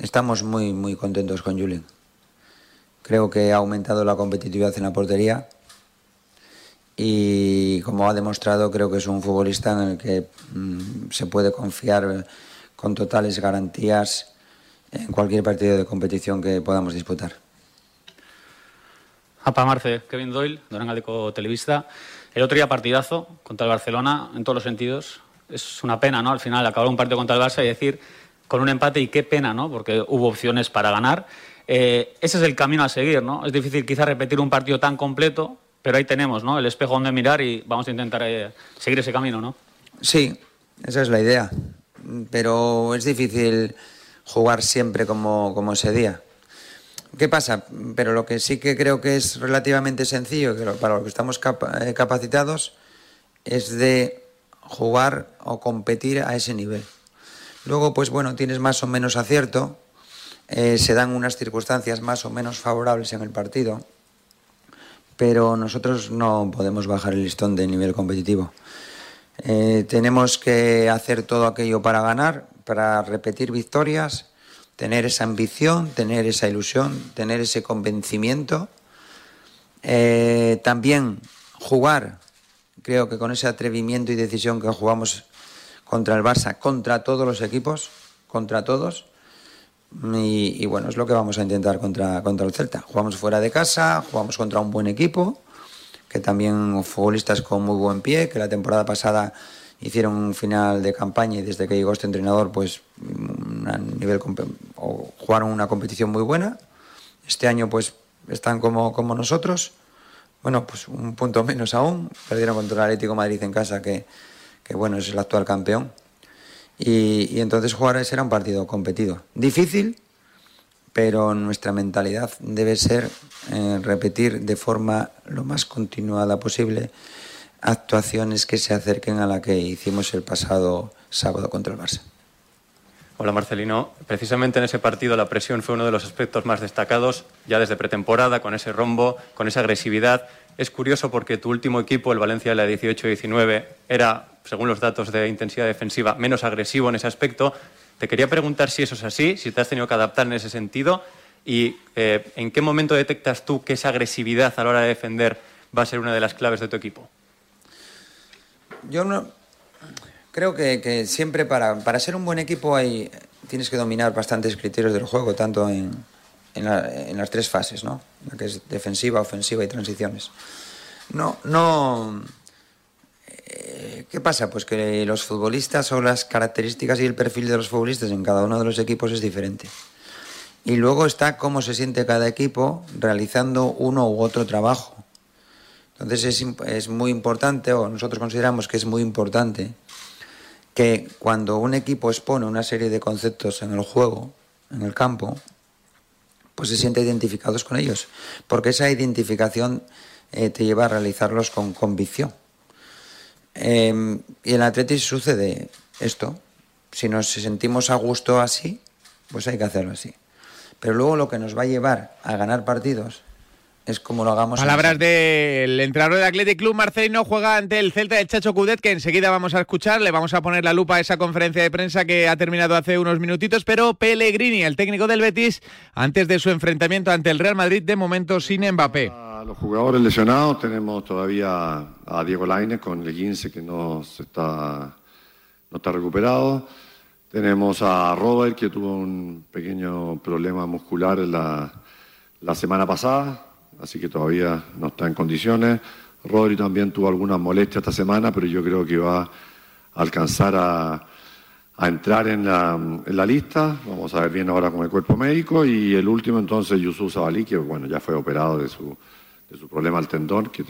estamos muy, muy contentos con Julien. Creo que ha aumentado la competitividad en la portería y como ha demostrado creo que es un futbolista en el que mm, se puede confiar con totales garantías en cualquier partido de competición que podamos disputar. Apa Marce, Kevin Doyle, Durangaldeko Televista. El otro día partidazo contra el Barcelona en todos los sentidos. Es una pena, ¿no? Al final acabar un partido contra el Barça y decir con un empate y qué pena, ¿no? Porque hubo opciones para ganar. Eh, ese es el camino a seguir, ¿no? Es difícil quizá repetir un partido tan completo, pero ahí tenemos, ¿no? El espejo donde mirar y vamos a intentar eh, seguir ese camino, ¿no? Sí, esa es la idea. Pero es difícil jugar siempre como, como ese día. ¿Qué pasa? Pero lo que sí que creo que es relativamente sencillo, para lo que estamos eh, capacitados, es de jugar o competir a ese nivel. Luego, pues bueno, tienes más o menos acierto, eh, se dan unas circunstancias más o menos favorables en el partido, pero nosotros no podemos bajar el listón de nivel competitivo. Eh, tenemos que hacer todo aquello para ganar, para repetir victorias, tener esa ambición, tener esa ilusión, tener ese convencimiento. Eh, también jugar, creo que con ese atrevimiento y decisión que jugamos contra el Barça, contra todos los equipos, contra todos. Y, bueno, es lo que vamos a intentar contra, contra el Celta. Jugamos fuera de casa, jugamos contra un buen equipo, que también futbolistas con muy buen pie, que la temporada pasada hicieron un final de campaña y desde que llegó este entrenador, pues a nivel o jugaron una competición muy buena. Este año, pues están como, como nosotros. Bueno, pues un punto menos aún. Perdieron contra el Atlético Madrid en casa, que, que bueno, es el actual campeón. Y, entonces jugar será un partido competido. Difícil, pero nuestra mentalidad debe ser eh, repetir de forma lo más continuada posible actuaciones que se acerquen a la que hicimos el pasado sábado contra el Barça. Hola Marcelino. Precisamente en ese partido la presión fue uno de los aspectos más destacados, ya desde pretemporada, con ese rombo, con esa agresividad. Es curioso porque tu último equipo, el Valencia de la 18-19, era, según los datos de intensidad defensiva, menos agresivo en ese aspecto. Te quería preguntar si eso es así, si te has tenido que adaptar en ese sentido y eh, en qué momento detectas tú que esa agresividad a la hora de defender va a ser una de las claves de tu equipo. Yo no, creo que, siempre para, para, ser un buen equipo hay, tienes que dominar bastantes criterios del juego, tanto en, en, las tres fases, ¿no? La que es defensiva, ofensiva y transiciones. No, no. Eh, ¿Qué pasa? Pues que los futbolistas o las características y el perfil de los futbolistas en cada uno de los equipos es diferente. Y luego está cómo se siente cada equipo realizando uno u otro trabajo. Entonces es, es muy importante, o nosotros consideramos que es muy importante, que cuando un equipo expone una serie de conceptos en el juego, en el campo, pues se siente identificados con ellos, porque esa identificación eh, te lleva a realizarlos con convicción. Em, y en Atletis sucede esto. Si nos sentimos a gusto así, pues hay que hacerlo así. Pero luego lo que nos va a llevar a ganar partidos es como lo hagamos. Palabras del entrenador del Athletic Club Marcelino juega ante el Celta de Chacho Cudet, que enseguida vamos a escuchar. Le vamos a poner la lupa a esa conferencia de prensa que ha terminado hace unos minutitos. Pero Pellegrini, el técnico del Betis, antes de su enfrentamiento ante el Real Madrid, de momento sin Mbappé. A los jugadores lesionados tenemos todavía a Diego Lainez con el 15 que no está, no está recuperado. Tenemos a Robert que tuvo un pequeño problema muscular la, la semana pasada así que todavía no está en condiciones. Rodri también tuvo algunas molestias esta semana, pero yo creo que va a alcanzar a, entrar en la, lista. Vamos a ver bien ahora con el cuerpo médico. Y el último entonces, Yusuf Zabalí, que bueno, ya fue operado de su, de su problema al tendón, que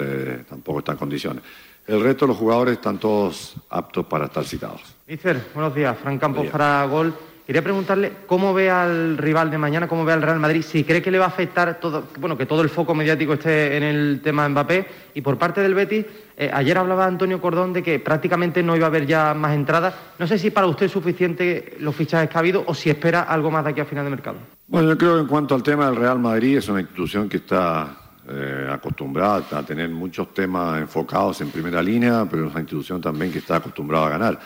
tampoco está en condiciones. El resto de los jugadores están todos aptos para estar citados. Mister, buenos días. Fran Campos para Gol. Quería preguntarle cómo ve al rival de mañana, cómo ve al Real Madrid, si cree que le va a afectar todo, bueno, que todo el foco mediático esté en el tema de Mbappé. Y por parte del Betis, eh, ayer hablaba Antonio Cordón de que prácticamente no iba a haber ya más entradas. No sé si para usted es suficiente los fichajes que ha habido o si espera algo más de aquí a final de mercado. Bueno, yo creo que en cuanto al tema del Real Madrid, es una institución que está eh, acostumbrada a tener muchos temas enfocados en primera línea, pero es una institución también que está acostumbrada a ganar.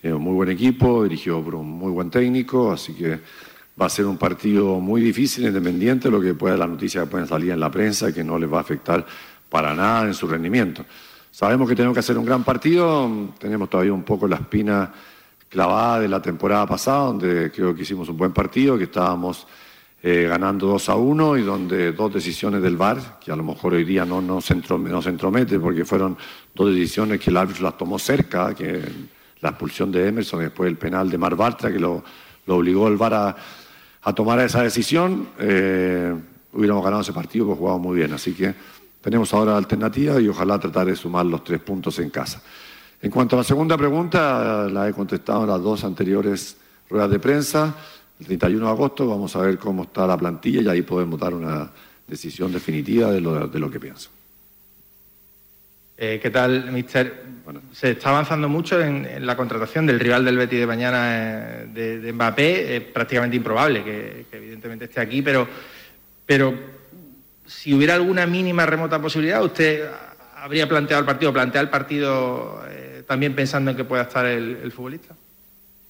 Tiene un muy buen equipo, dirigido por un muy buen técnico, así que va a ser un partido muy difícil, independiente, lo que pueda, las noticias que pueden salir en la prensa, que no les va a afectar para nada en su rendimiento. Sabemos que tenemos que hacer un gran partido, tenemos todavía un poco la espina clavada de la temporada pasada, donde creo que hicimos un buen partido, que estábamos eh, ganando 2 a 1 y donde dos decisiones del VAR, que a lo mejor hoy día no, no, se, entromete, porque fueron dos decisiones que el árbitro las tomó cerca, que la expulsión de Emerson, después el penal de Mar Bartra, que lo, obligó el VAR a, tomar esa decisión, eh, hubiéramos ganado ese partido porque jugamos muy bien. Así que tenemos ahora alternativa y ojalá tratar de sumar los tres puntos en casa. En cuanto a la segunda pregunta, la he contestado en las dos anteriores ruedas de prensa. El 31 de agosto vamos a ver cómo está la plantilla y ahí podemos dar una decisión definitiva de lo, de lo que pienso. Eh, ¿Qué tal, mister? se está avanzando mucho en, la contratación del rival del Betis de mañana eh, de, Mbappé. Es prácticamente improbable que, evidentemente esté aquí, pero, pero si hubiera alguna mínima remota posibilidad, ¿usted habría planteado el partido, plantea el partido eh, también pensando en que pueda estar el, futbolista?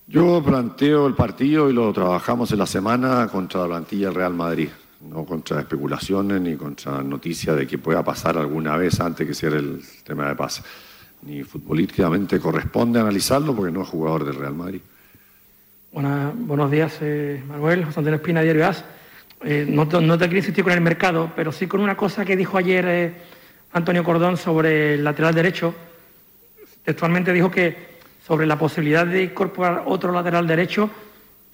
Yo planteo el partido y lo trabajamos en la semana contra la plantilla del Real Madrid. No contra especulaciones ni contra noticias de que pueda pasar alguna vez antes que sea el tema de paz. Ni futbolísticamente corresponde analizarlo porque no es jugador del Real Madrid. buenos días, eh, Manuel, José Antonio Espina, Diario AS. Eh, no, no, te quiero insistir con el mercado, pero sí con una cosa que dijo ayer eh, Antonio Cordón sobre el lateral derecho. Textualmente dijo que sobre la posibilidad de incorporar otro lateral derecho,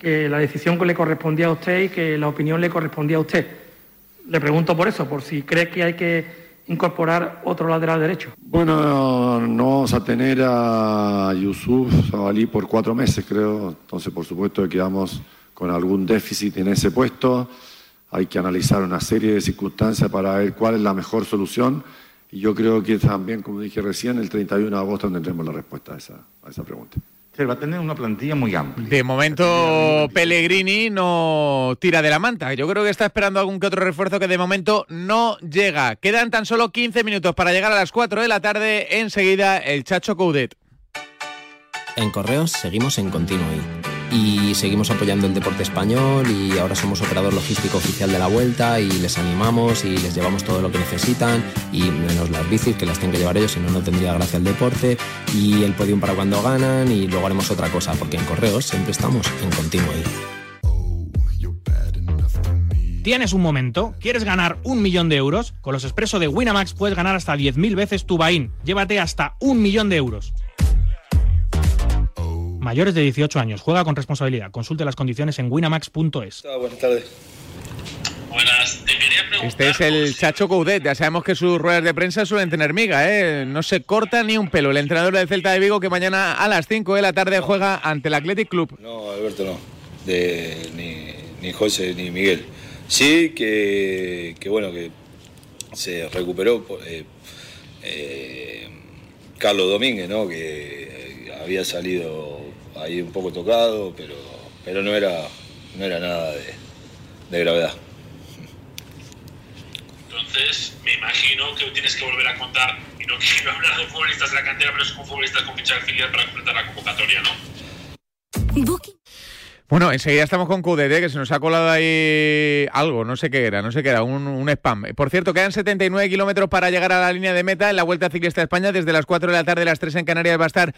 que la decisión le correspondía a usted y que la opinión le correspondía a usted. Le pregunto por eso, por si cree que hay que incorporar otro lateral derecho. Bueno, no vamos a tener a Yusuf Zabalí por cuatro meses, creo. Entonces, por supuesto, que quedamos con algún déficit en ese puesto. Hay que analizar una serie de circunstancias para ver cuál es la mejor solución. Y yo creo que también, como dije recién, el 31 de agosto tendremos la respuesta a esa, a esa pregunta. Se va a tener una plantilla muy amplia. De momento, Pellegrini no tira de la manta. Yo creo que está esperando algún que otro refuerzo que de momento no llega. Quedan tan solo 15 minutos para llegar a las 4 de la tarde. Enseguida, el Chacho Coudet. En Correos seguimos en continuo y seguimos apoyando el deporte español y ahora somos operador logístico oficial de la vuelta y les animamos y les llevamos todo lo que necesitan y menos las bicis que las tienen que llevar ellos, si no, no tendría gracia el deporte y el podium para cuando ganan y luego haremos otra cosa porque en correos siempre estamos en continuo ¿Tienes un momento? ¿Quieres ganar un millón de euros? Con los expresos de Winamax puedes ganar hasta 10.000 veces tu buy Llévate hasta un millón de euros mayores de 18 años. Juega con responsabilidad. Consulte las condiciones en winamax.es. Buenas tardes. Buenas, Este es el Chacho Coudet. Ya sabemos que sus ruedas de prensa suelen tener miga, ¿eh? No se corta ni un pelo. El entrenador del Celta de Vigo que mañana a las 5 de la tarde juega ante el Athletic Club. No, Alberto, no. De, ni, José ni Miguel. Sí, que, bueno, que se recuperó eh, eh, Carlos Domínguez, ¿no? Que había salido ahí un poco tocado, pero, pero no, era, no era nada de, gravedad. Entonces, me imagino que tienes que volver a contar, y no quiero hablar de futbolistas de la cantera, pero es con futbolistas con fichaje filial para completar la convocatoria, ¿no? Bueno, enseguida estamos con QDD, que se nos ha colado ahí algo, no sé qué era, no sé qué era, un, un spam. Por cierto, quedan 79 kilómetros para llegar a la línea de meta en la Vuelta Ciclista de España. Desde las 4 de la tarde, las 3 en Canarias va a estar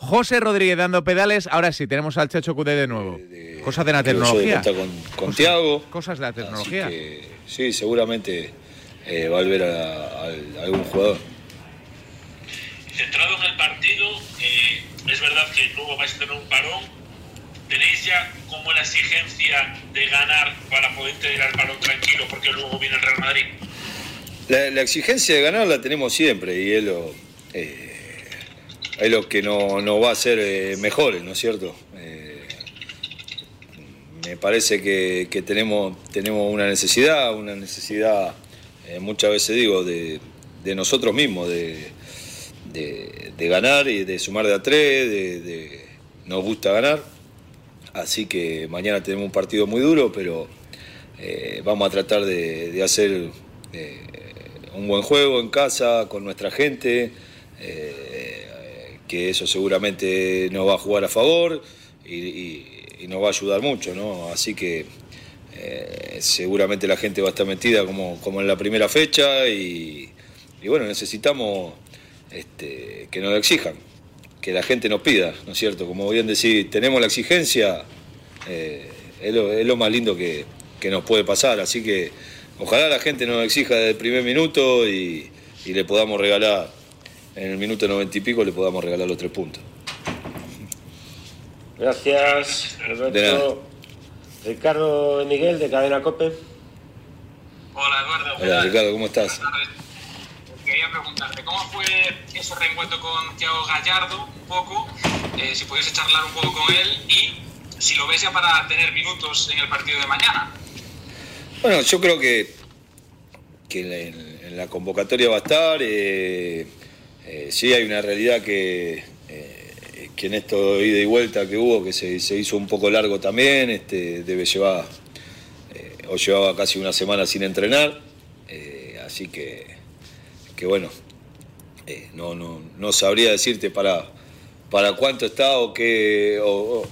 José Rodríguez dando pedales. Ahora sí, tenemos al Checho Cudé de nuevo. Cosas de la tecnología. con, con Tiago. Cosas de la tecnología. sí, seguramente eh, va a volver a, algún jugador. Centrado en el partido, eh, es verdad que luego vais a tener un parón. ¿Tenéis ya como la exigencia de ganar para poder tener el parón tranquilo porque luego viene el Real Madrid? La, exigencia de ganar la tenemos siempre y él lo. Eh, es lo que nos no va a hacer eh, mejores, ¿no es cierto? Eh, me parece que, tenemos, tenemos una necesidad, una necesidad, eh, muchas veces digo, de, nosotros mismos, de, ganar y de sumar de a tres, de, nos gusta ganar. Así que mañana tenemos un partido muy duro, pero vamos a tratar de, hacer un buen juego en casa, con nuestra gente que eso seguramente nos va a jugar a favor y, nos va a ayudar mucho, ¿no? Así que eh, seguramente la gente va a estar metida como, como en la primera fecha y, bueno, necesitamos este, que nos exijan, que la gente nos pida, ¿no es cierto? Como bien decís, tenemos la exigencia, eh, es, lo, más lindo que, nos puede pasar, así que ojalá la gente nos exija desde el primer minuto y le podamos regalar en el minuto noventa y pico le podamos regalar los tres puntos. Gracias, Alberto. Ricardo Miguel, de Cadena Cope. Hola, Eduardo. Hola, Ricardo, ¿cómo estás? Quería preguntarte, ¿cómo fue ese reencuentro con Thiago Gallardo? Un poco, eh, si pudiese charlar un poco con él y si lo ves ya para tener minutos en el partido de mañana. Bueno, yo creo que, que en, la convocatoria va a estar. Eh, eh, sí hay una realidad que, eh, que en esto ida y vuelta que hubo, que se, hizo un poco largo también, este, debe llevar, eh, o llevaba casi una semana sin entrenar, así que, que bueno, no, no, no, sabría decirte para, para cuánto está o, qué, o,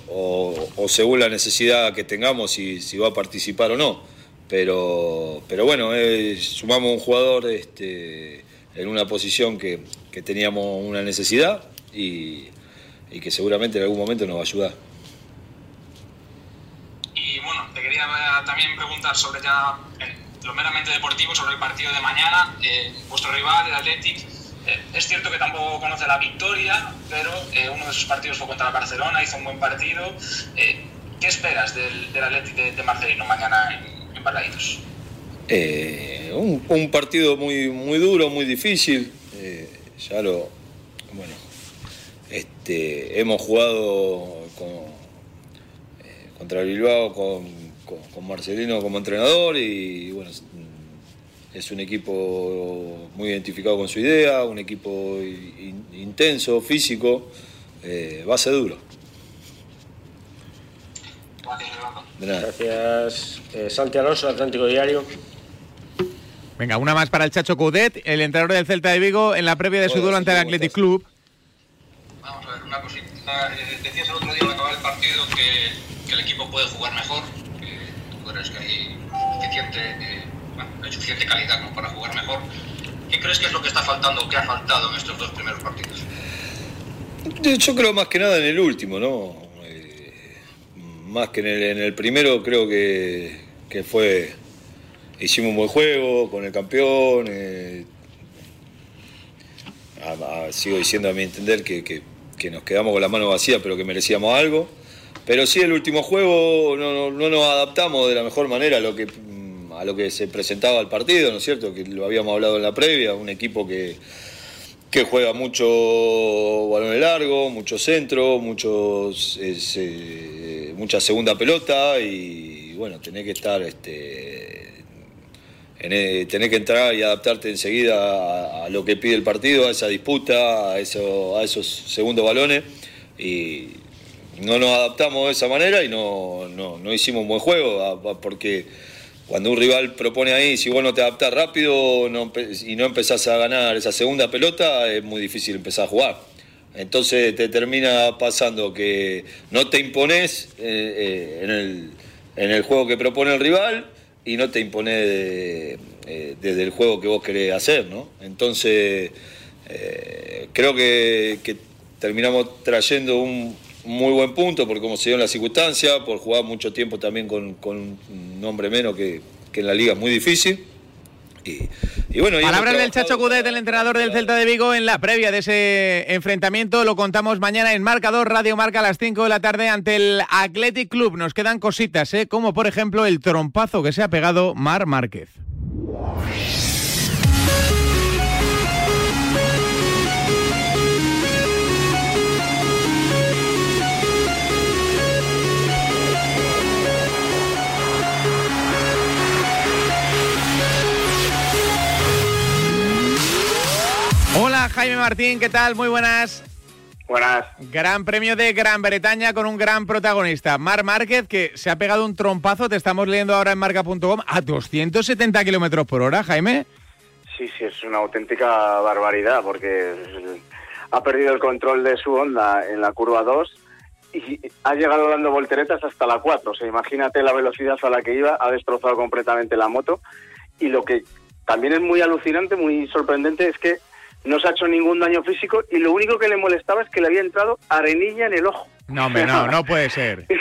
según la necesidad que tengamos si, si va a participar o no, pero, pero bueno, eh, sumamos un jugador este, en una posición que, que teníamos una necesidad y, y que seguramente en algún momento nos va a ayudar. Y bueno, te quería también preguntar sobre ya eh, lo meramente deportivo, sobre el partido de mañana. Eh, vuestro rival, el Athletic, eh, es cierto que tampoco conoce la victoria, pero eh, uno de sus partidos fue contra el Barcelona, hizo un buen partido. Eh, ¿Qué esperas del, del Athletic de, de Marcelino mañana en, en? Eh, un, un partido muy, muy duro, muy difícil. Ya lo. Bueno, este, hemos jugado con, eh, contra el Bilbao con, con- con Marcelino como entrenador y bueno, es, es un equipo muy identificado con su idea, un equipo in- intenso, físico. eh, va a ser duro. Gracias. Eh, Santi Alonso, Atlántico Diario. Venga, una más para el Chacho Coudet, el entrenador del Celta de Vigo, en la previa de su duelo ante el Athletic Club. Vamos a ver, una cosita. Eh, decías el otro día al acabar el partido que, que el equipo puede jugar mejor. que tú crees que hay suficiente, eh, bueno, hay suficiente calidad como para jugar mejor. ¿Qué crees que es lo que está faltando o que ha faltado en estos dos primeros partidos? Yo yo creo más que nada en el último, ¿no? Eh, más que en el, en el primero creo que, que fue... Hicimos un buen juego con el campeón. eh, sigo diciendo a mi entender que, que- nos quedamos con la mano vacía, pero que merecíamos algo. Pero sí, el último juego no, no- no nos adaptamos de la mejor manera a lo que mm, a lo que se presentaba al partido, ¿no es cierto? Que lo habíamos hablado en la previa, un equipo que, que juega mucho balón largo, mucho centro, muchos, es, eh, mucha segunda pelota y bueno, tenés que estar, este, en, eh, tenés que entrar y adaptarte enseguida a, lo que pide el partido, a esa disputa, a, eso, a esos segundos balones y no nos adaptamos de esa manera y no, no, no hicimos buen juego porque cuando un rival propone ahí, si vos no te adaptás rápido no y no empezás a ganar esa segunda pelota, es muy difícil empezar a jugar. Entonces te termina pasando que no te impones eh, eh, en, el, en el juego que propone el rival y no te impones de- eh, desde el juego que vos querés hacer, ¿no? Entonces eh, creo que, terminamos trayendo un muy buen punto por cómo se dio en la circunstancia, por jugar mucho tiempo también con, un nombre menos que, que en la liga es muy difícil. Y, y bueno, Palabras del Chacho Coudet, el entrenador del Celta de Vigo, en la previa de ese enfrentamiento. Lo contamos mañana en Marcador Radio Marca a las 5 de la tarde ante el Athletic Club. Nos quedan cositas, ¿eh? como por ejemplo el trompazo que se ha pegado Mar Márquez. Jaime Martín, ¿qué tal? Muy buenas. Buenas. Gran premio de Gran Bretaña con un gran protagonista, Mar Márquez, que se ha pegado un trompazo, te estamos leyendo ahora en marca.com, a 270 kilómetros por hora, Jaime. Sí, sí, es una auténtica barbaridad porque ha perdido el control de su onda en la curva 2 y ha llegado dando volteretas hasta la 4. O sea, imagínate la velocidad a la que iba, ha destrozado completamente la moto y lo que también es muy alucinante, muy sorprendente es que no se ha hecho ningún daño físico y lo único que le molestaba es que le había entrado arenilla en el ojo. No, hombre, no, no puede ser.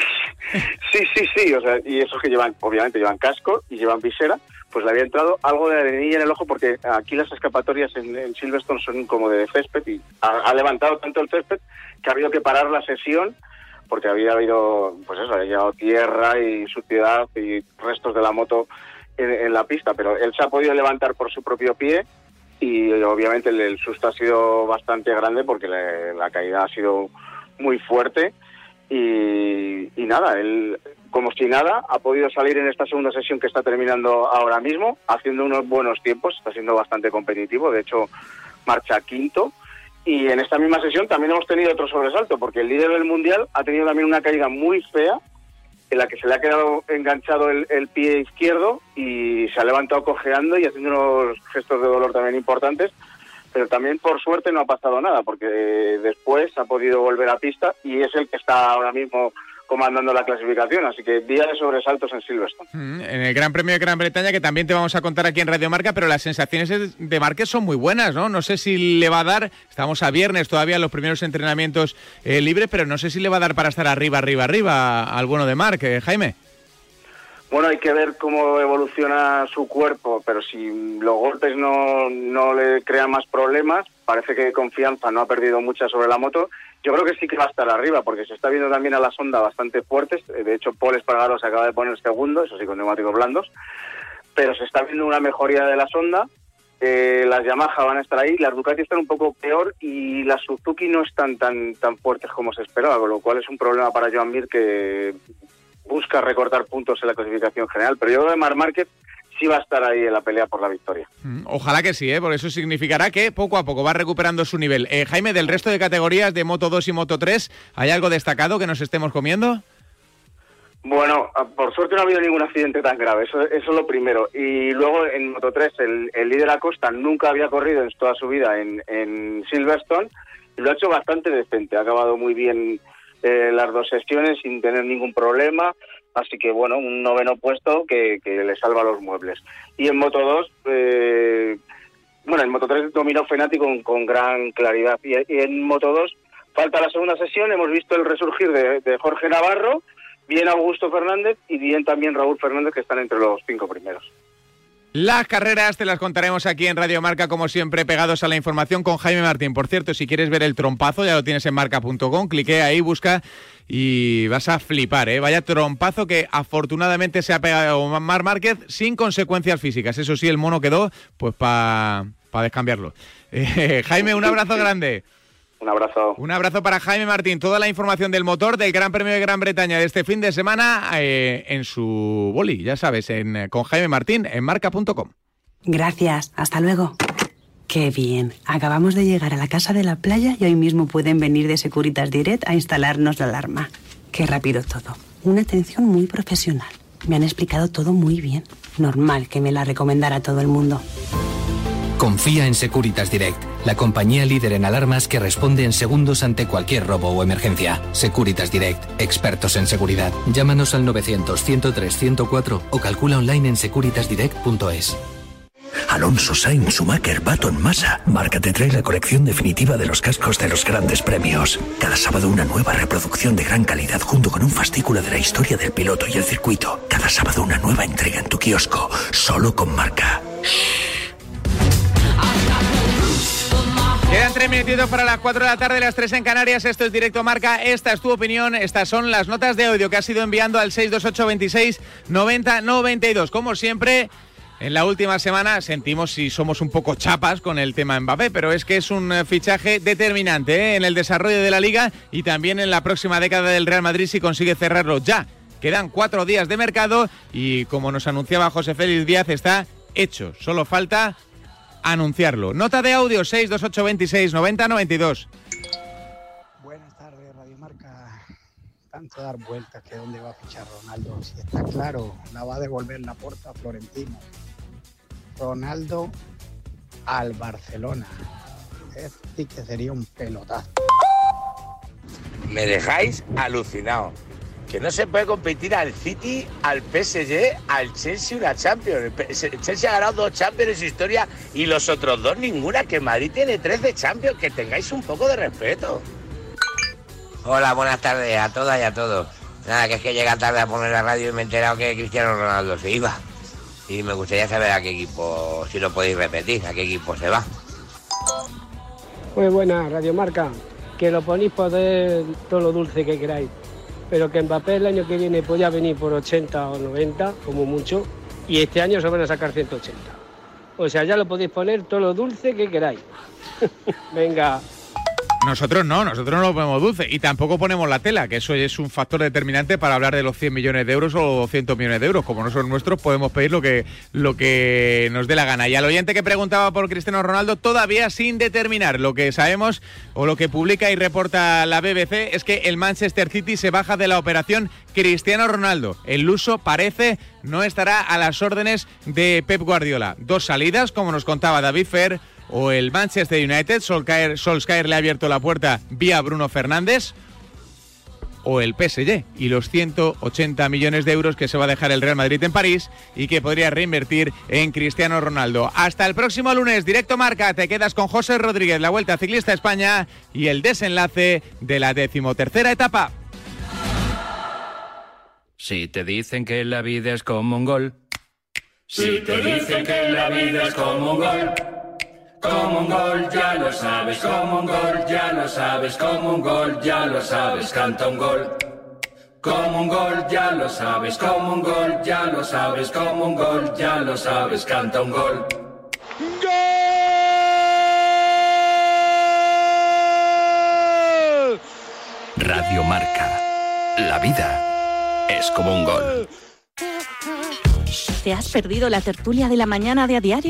Sí, sí, sí, o sea, y esos que llevan, obviamente llevan casco y llevan visera, pues le había entrado algo de arenilla en el ojo porque aquí las escapatorias en, en Silverstone son como de césped y ha, ha levantado tanto el césped que ha habido que parar la sesión porque había habido, pues eso, había llegado tierra y suciedad y restos de la moto en, en la pista, pero él se ha podido levantar por su propio pie y obviamente el, susto ha sido bastante grande porque la caída ha sido muy fuerte. Y, y nada, él como si nada ha podido salir en esta segunda sesión que está terminando ahora mismo haciendo unos buenos tiempos, está siendo bastante competitivo, de hecho marcha quinto. Y en esta misma sesión también hemos tenido otro sobresalto porque el líder del mundial ha tenido también una caída muy fea en la que se le ha quedado enganchado el, pie izquierdo y se ha levantado cojeando y haciendo unos gestos de dolor también importantes, pero también por suerte no ha pasado nada porque después ha podido volver a pista y es el que está ahora mismo comandando la clasificación. Así que día de sobresaltos en Silverstone. Mm, En el Gran Premio de Gran Bretaña, que también te vamos a contar aquí en Radio Marca, pero las sensaciones de Márquez son muy buenas, ¿no? No sé si le va a dar, estamos a viernes todavía, los primeros entrenamientos eh, libres, pero no sé si le va a dar para estar arriba, arriba, arriba al bueno de Marc, eh, Jaime. Bueno, hay que ver cómo evoluciona su cuerpo, pero si los golpes no, no le crean más problemas, parece que confianza no ha perdido mucha sobre la moto. Yo creo que sí que va a estar arriba, porque se está viendo también a la sonda bastante fuertes. De hecho, Paul Espargaro se acaba de poner segundo, eso sí, con neumáticos blandos. Pero se está viendo una mejoría de la sonda. Eh, las Yamaha van a estar ahí, las Ducati están un poco peor y las Suzuki no están tan tan fuertes como se esperaba, con lo cual es un problema para Joan Mir que busca recortar puntos en la clasificación general. Pero yo creo que Mar Márquez sí va a estar ahí en la pelea por la victoria. Mm, Ojalá que sí, ¿eh? porque eso significará que poco a poco va recuperando su nivel. Eh, Jaime, del resto de categorías de Moto 2 y Moto 3, ¿hay algo destacado que nos estemos comiendo? Bueno, ah, por suerte no ha habido ningún accidente tan grave, eso, eso es lo primero. Y luego en Moto 3, el, el líder Acosta nunca había corrido en toda su vida en, en Silverstone y lo ha hecho bastante decente. Ha acabado muy bien eh, las dos sesiones sin tener ningún problema. Así que, bueno, un noveno puesto que, que le salva los muebles. Y en Moto 2, eh, bueno, en Moto 3 dominó Fenati con, con gran claridad. Y, en Moto 2 falta la segunda sesión, hemos visto el resurgir de Jorge Navarro, bien Augusto Fernández y bien también Raúl Fernández, que están entre los cinco primeros. Las carreras te las contaremos aquí en Radio Marca, como siempre, pegados a la información con Jaime Martín. Por cierto, si quieres ver el trompazo, ya lo tienes en marca.com, clique ahí, busca y vas a flipar, ¿eh? Vaya trompazo que afortunadamente se ha pegado Mar Márquez sin consecuencias físicas. Eso sí, el mono quedó pues para descambiarlo. Eh, Jaime, un abrazo grande. Un abrazo. Un abrazo para Jaime Martín. Toda la información del motor del Gran Premio de Gran Bretaña de este fin de semana eh, en su boli, ya sabes, en, eh, con Jaime Martín en marca.com. Gracias, hasta luego. Qué bien. Acabamos de llegar a la casa de la playa y hoy mismo pueden venir de Securitas Direct a instalarnos la alarma. Qué rápido todo. Una atención muy profesional. Me han explicado todo muy bien. Normal que me la recomendara todo el mundo. Confía en Securitas Direct, la compañía líder en alarmas que responde en segundos ante cualquier robo o emergencia. Securitas Direct, expertos en seguridad. Llámanos al 900-103-104 o calcula online en securitasdirect.es. Alonso Sainz, Schumacher, Baton, Massa. Marca te trae la colección definitiva de los cascos de los grandes premios. Cada sábado una nueva reproducción de gran calidad junto con un fascículo de la historia del piloto y el circuito. Cada sábado una nueva entrega en tu kiosco, solo con marca. Quedan tres minutitos para las 4 de la tarde, las 3 en Canarias. Esto es Directo Marca. Esta es tu opinión. Estas son las notas de audio que has ido enviando al 628 26 90 92. Como siempre, en la última semana sentimos si somos un poco chapas con el tema Mbappé, pero es que es un eh, fichaje determinante ¿eh? en el desarrollo de la liga y también en la próxima década del Real Madrid si consigue cerrarlo ya. Quedan cuatro días de mercado y como nos anunciaba José Félix Díaz, está hecho. Solo falta anunciarlo. Nota de audio 628 26 90 92. Buenas tardes, Radio Marca. Tanto dar vueltas que dónde va a fichar Ronaldo. Si está claro, la va a devolver la puerta a Florentino. Ronaldo al Barcelona. Este que sería un pelotazo. Me dejáis alucinado. Que no se puede competir al City, al PSG, al Chelsea una Champions. El Chelsea ha ganado dos Champions en su historia y los otros dos ninguna. Que Madrid tiene tres de Champions. Que tengáis un poco de respeto. Hola, buenas tardes a todas y a todos. Nada, que es que llega tarde a poner la radio y me he enterado que Cristiano Ronaldo se iba. Y me gustaría saber a qué equipo, si lo podéis repetir, a qué equipo se va. Muy buena, Radio Marca. Que lo ponéis poder todo lo dulce que queráis. Pero que Mbappé el año que viene podía venir por 80 o 90, como mucho, y este año se van a sacar 180. O sea, ya lo podéis poner todo lo dulce que queráis. Venga. Nosotros no, nosotros no lo ponemos dulce y tampoco ponemos la tela, que eso es un factor determinante para hablar de los 100 millones de euros o 200 millones de euros. Como no son nuestros, podemos pedir lo que, lo que nos dé la gana. Y al oyente que preguntaba por Cristiano Ronaldo, todavía sin determinar lo que sabemos o lo que publica y reporta la BBC es que el Manchester City se baja de la operación Cristiano Ronaldo. El luso parece no estará a las órdenes de Pep Guardiola. Dos salidas, como nos contaba David Fer o el Manchester United, Solskjaer, Solskjaer le ha abierto la puerta vía Bruno Fernández, o el PSG y los 180 millones de euros que se va a dejar el Real Madrid en París y que podría reinvertir en Cristiano Ronaldo. Hasta el próximo lunes, directo marca, te quedas con José Rodríguez, la Vuelta Ciclista España y el desenlace de la decimotercera etapa. Si te dicen que la vida es como un gol. Si te dicen que la vida es como un gol. Como un gol, ya lo sabes, como un gol, ya lo sabes, como un gol, ya lo sabes, canta un gol. Como un gol, ya lo sabes, como un gol, ya lo sabes, como un gol, ya lo sabes, canta un gol. Radio Marca. La vida es como un gol. ¿Te has perdido la tertulia de la mañana de a diario?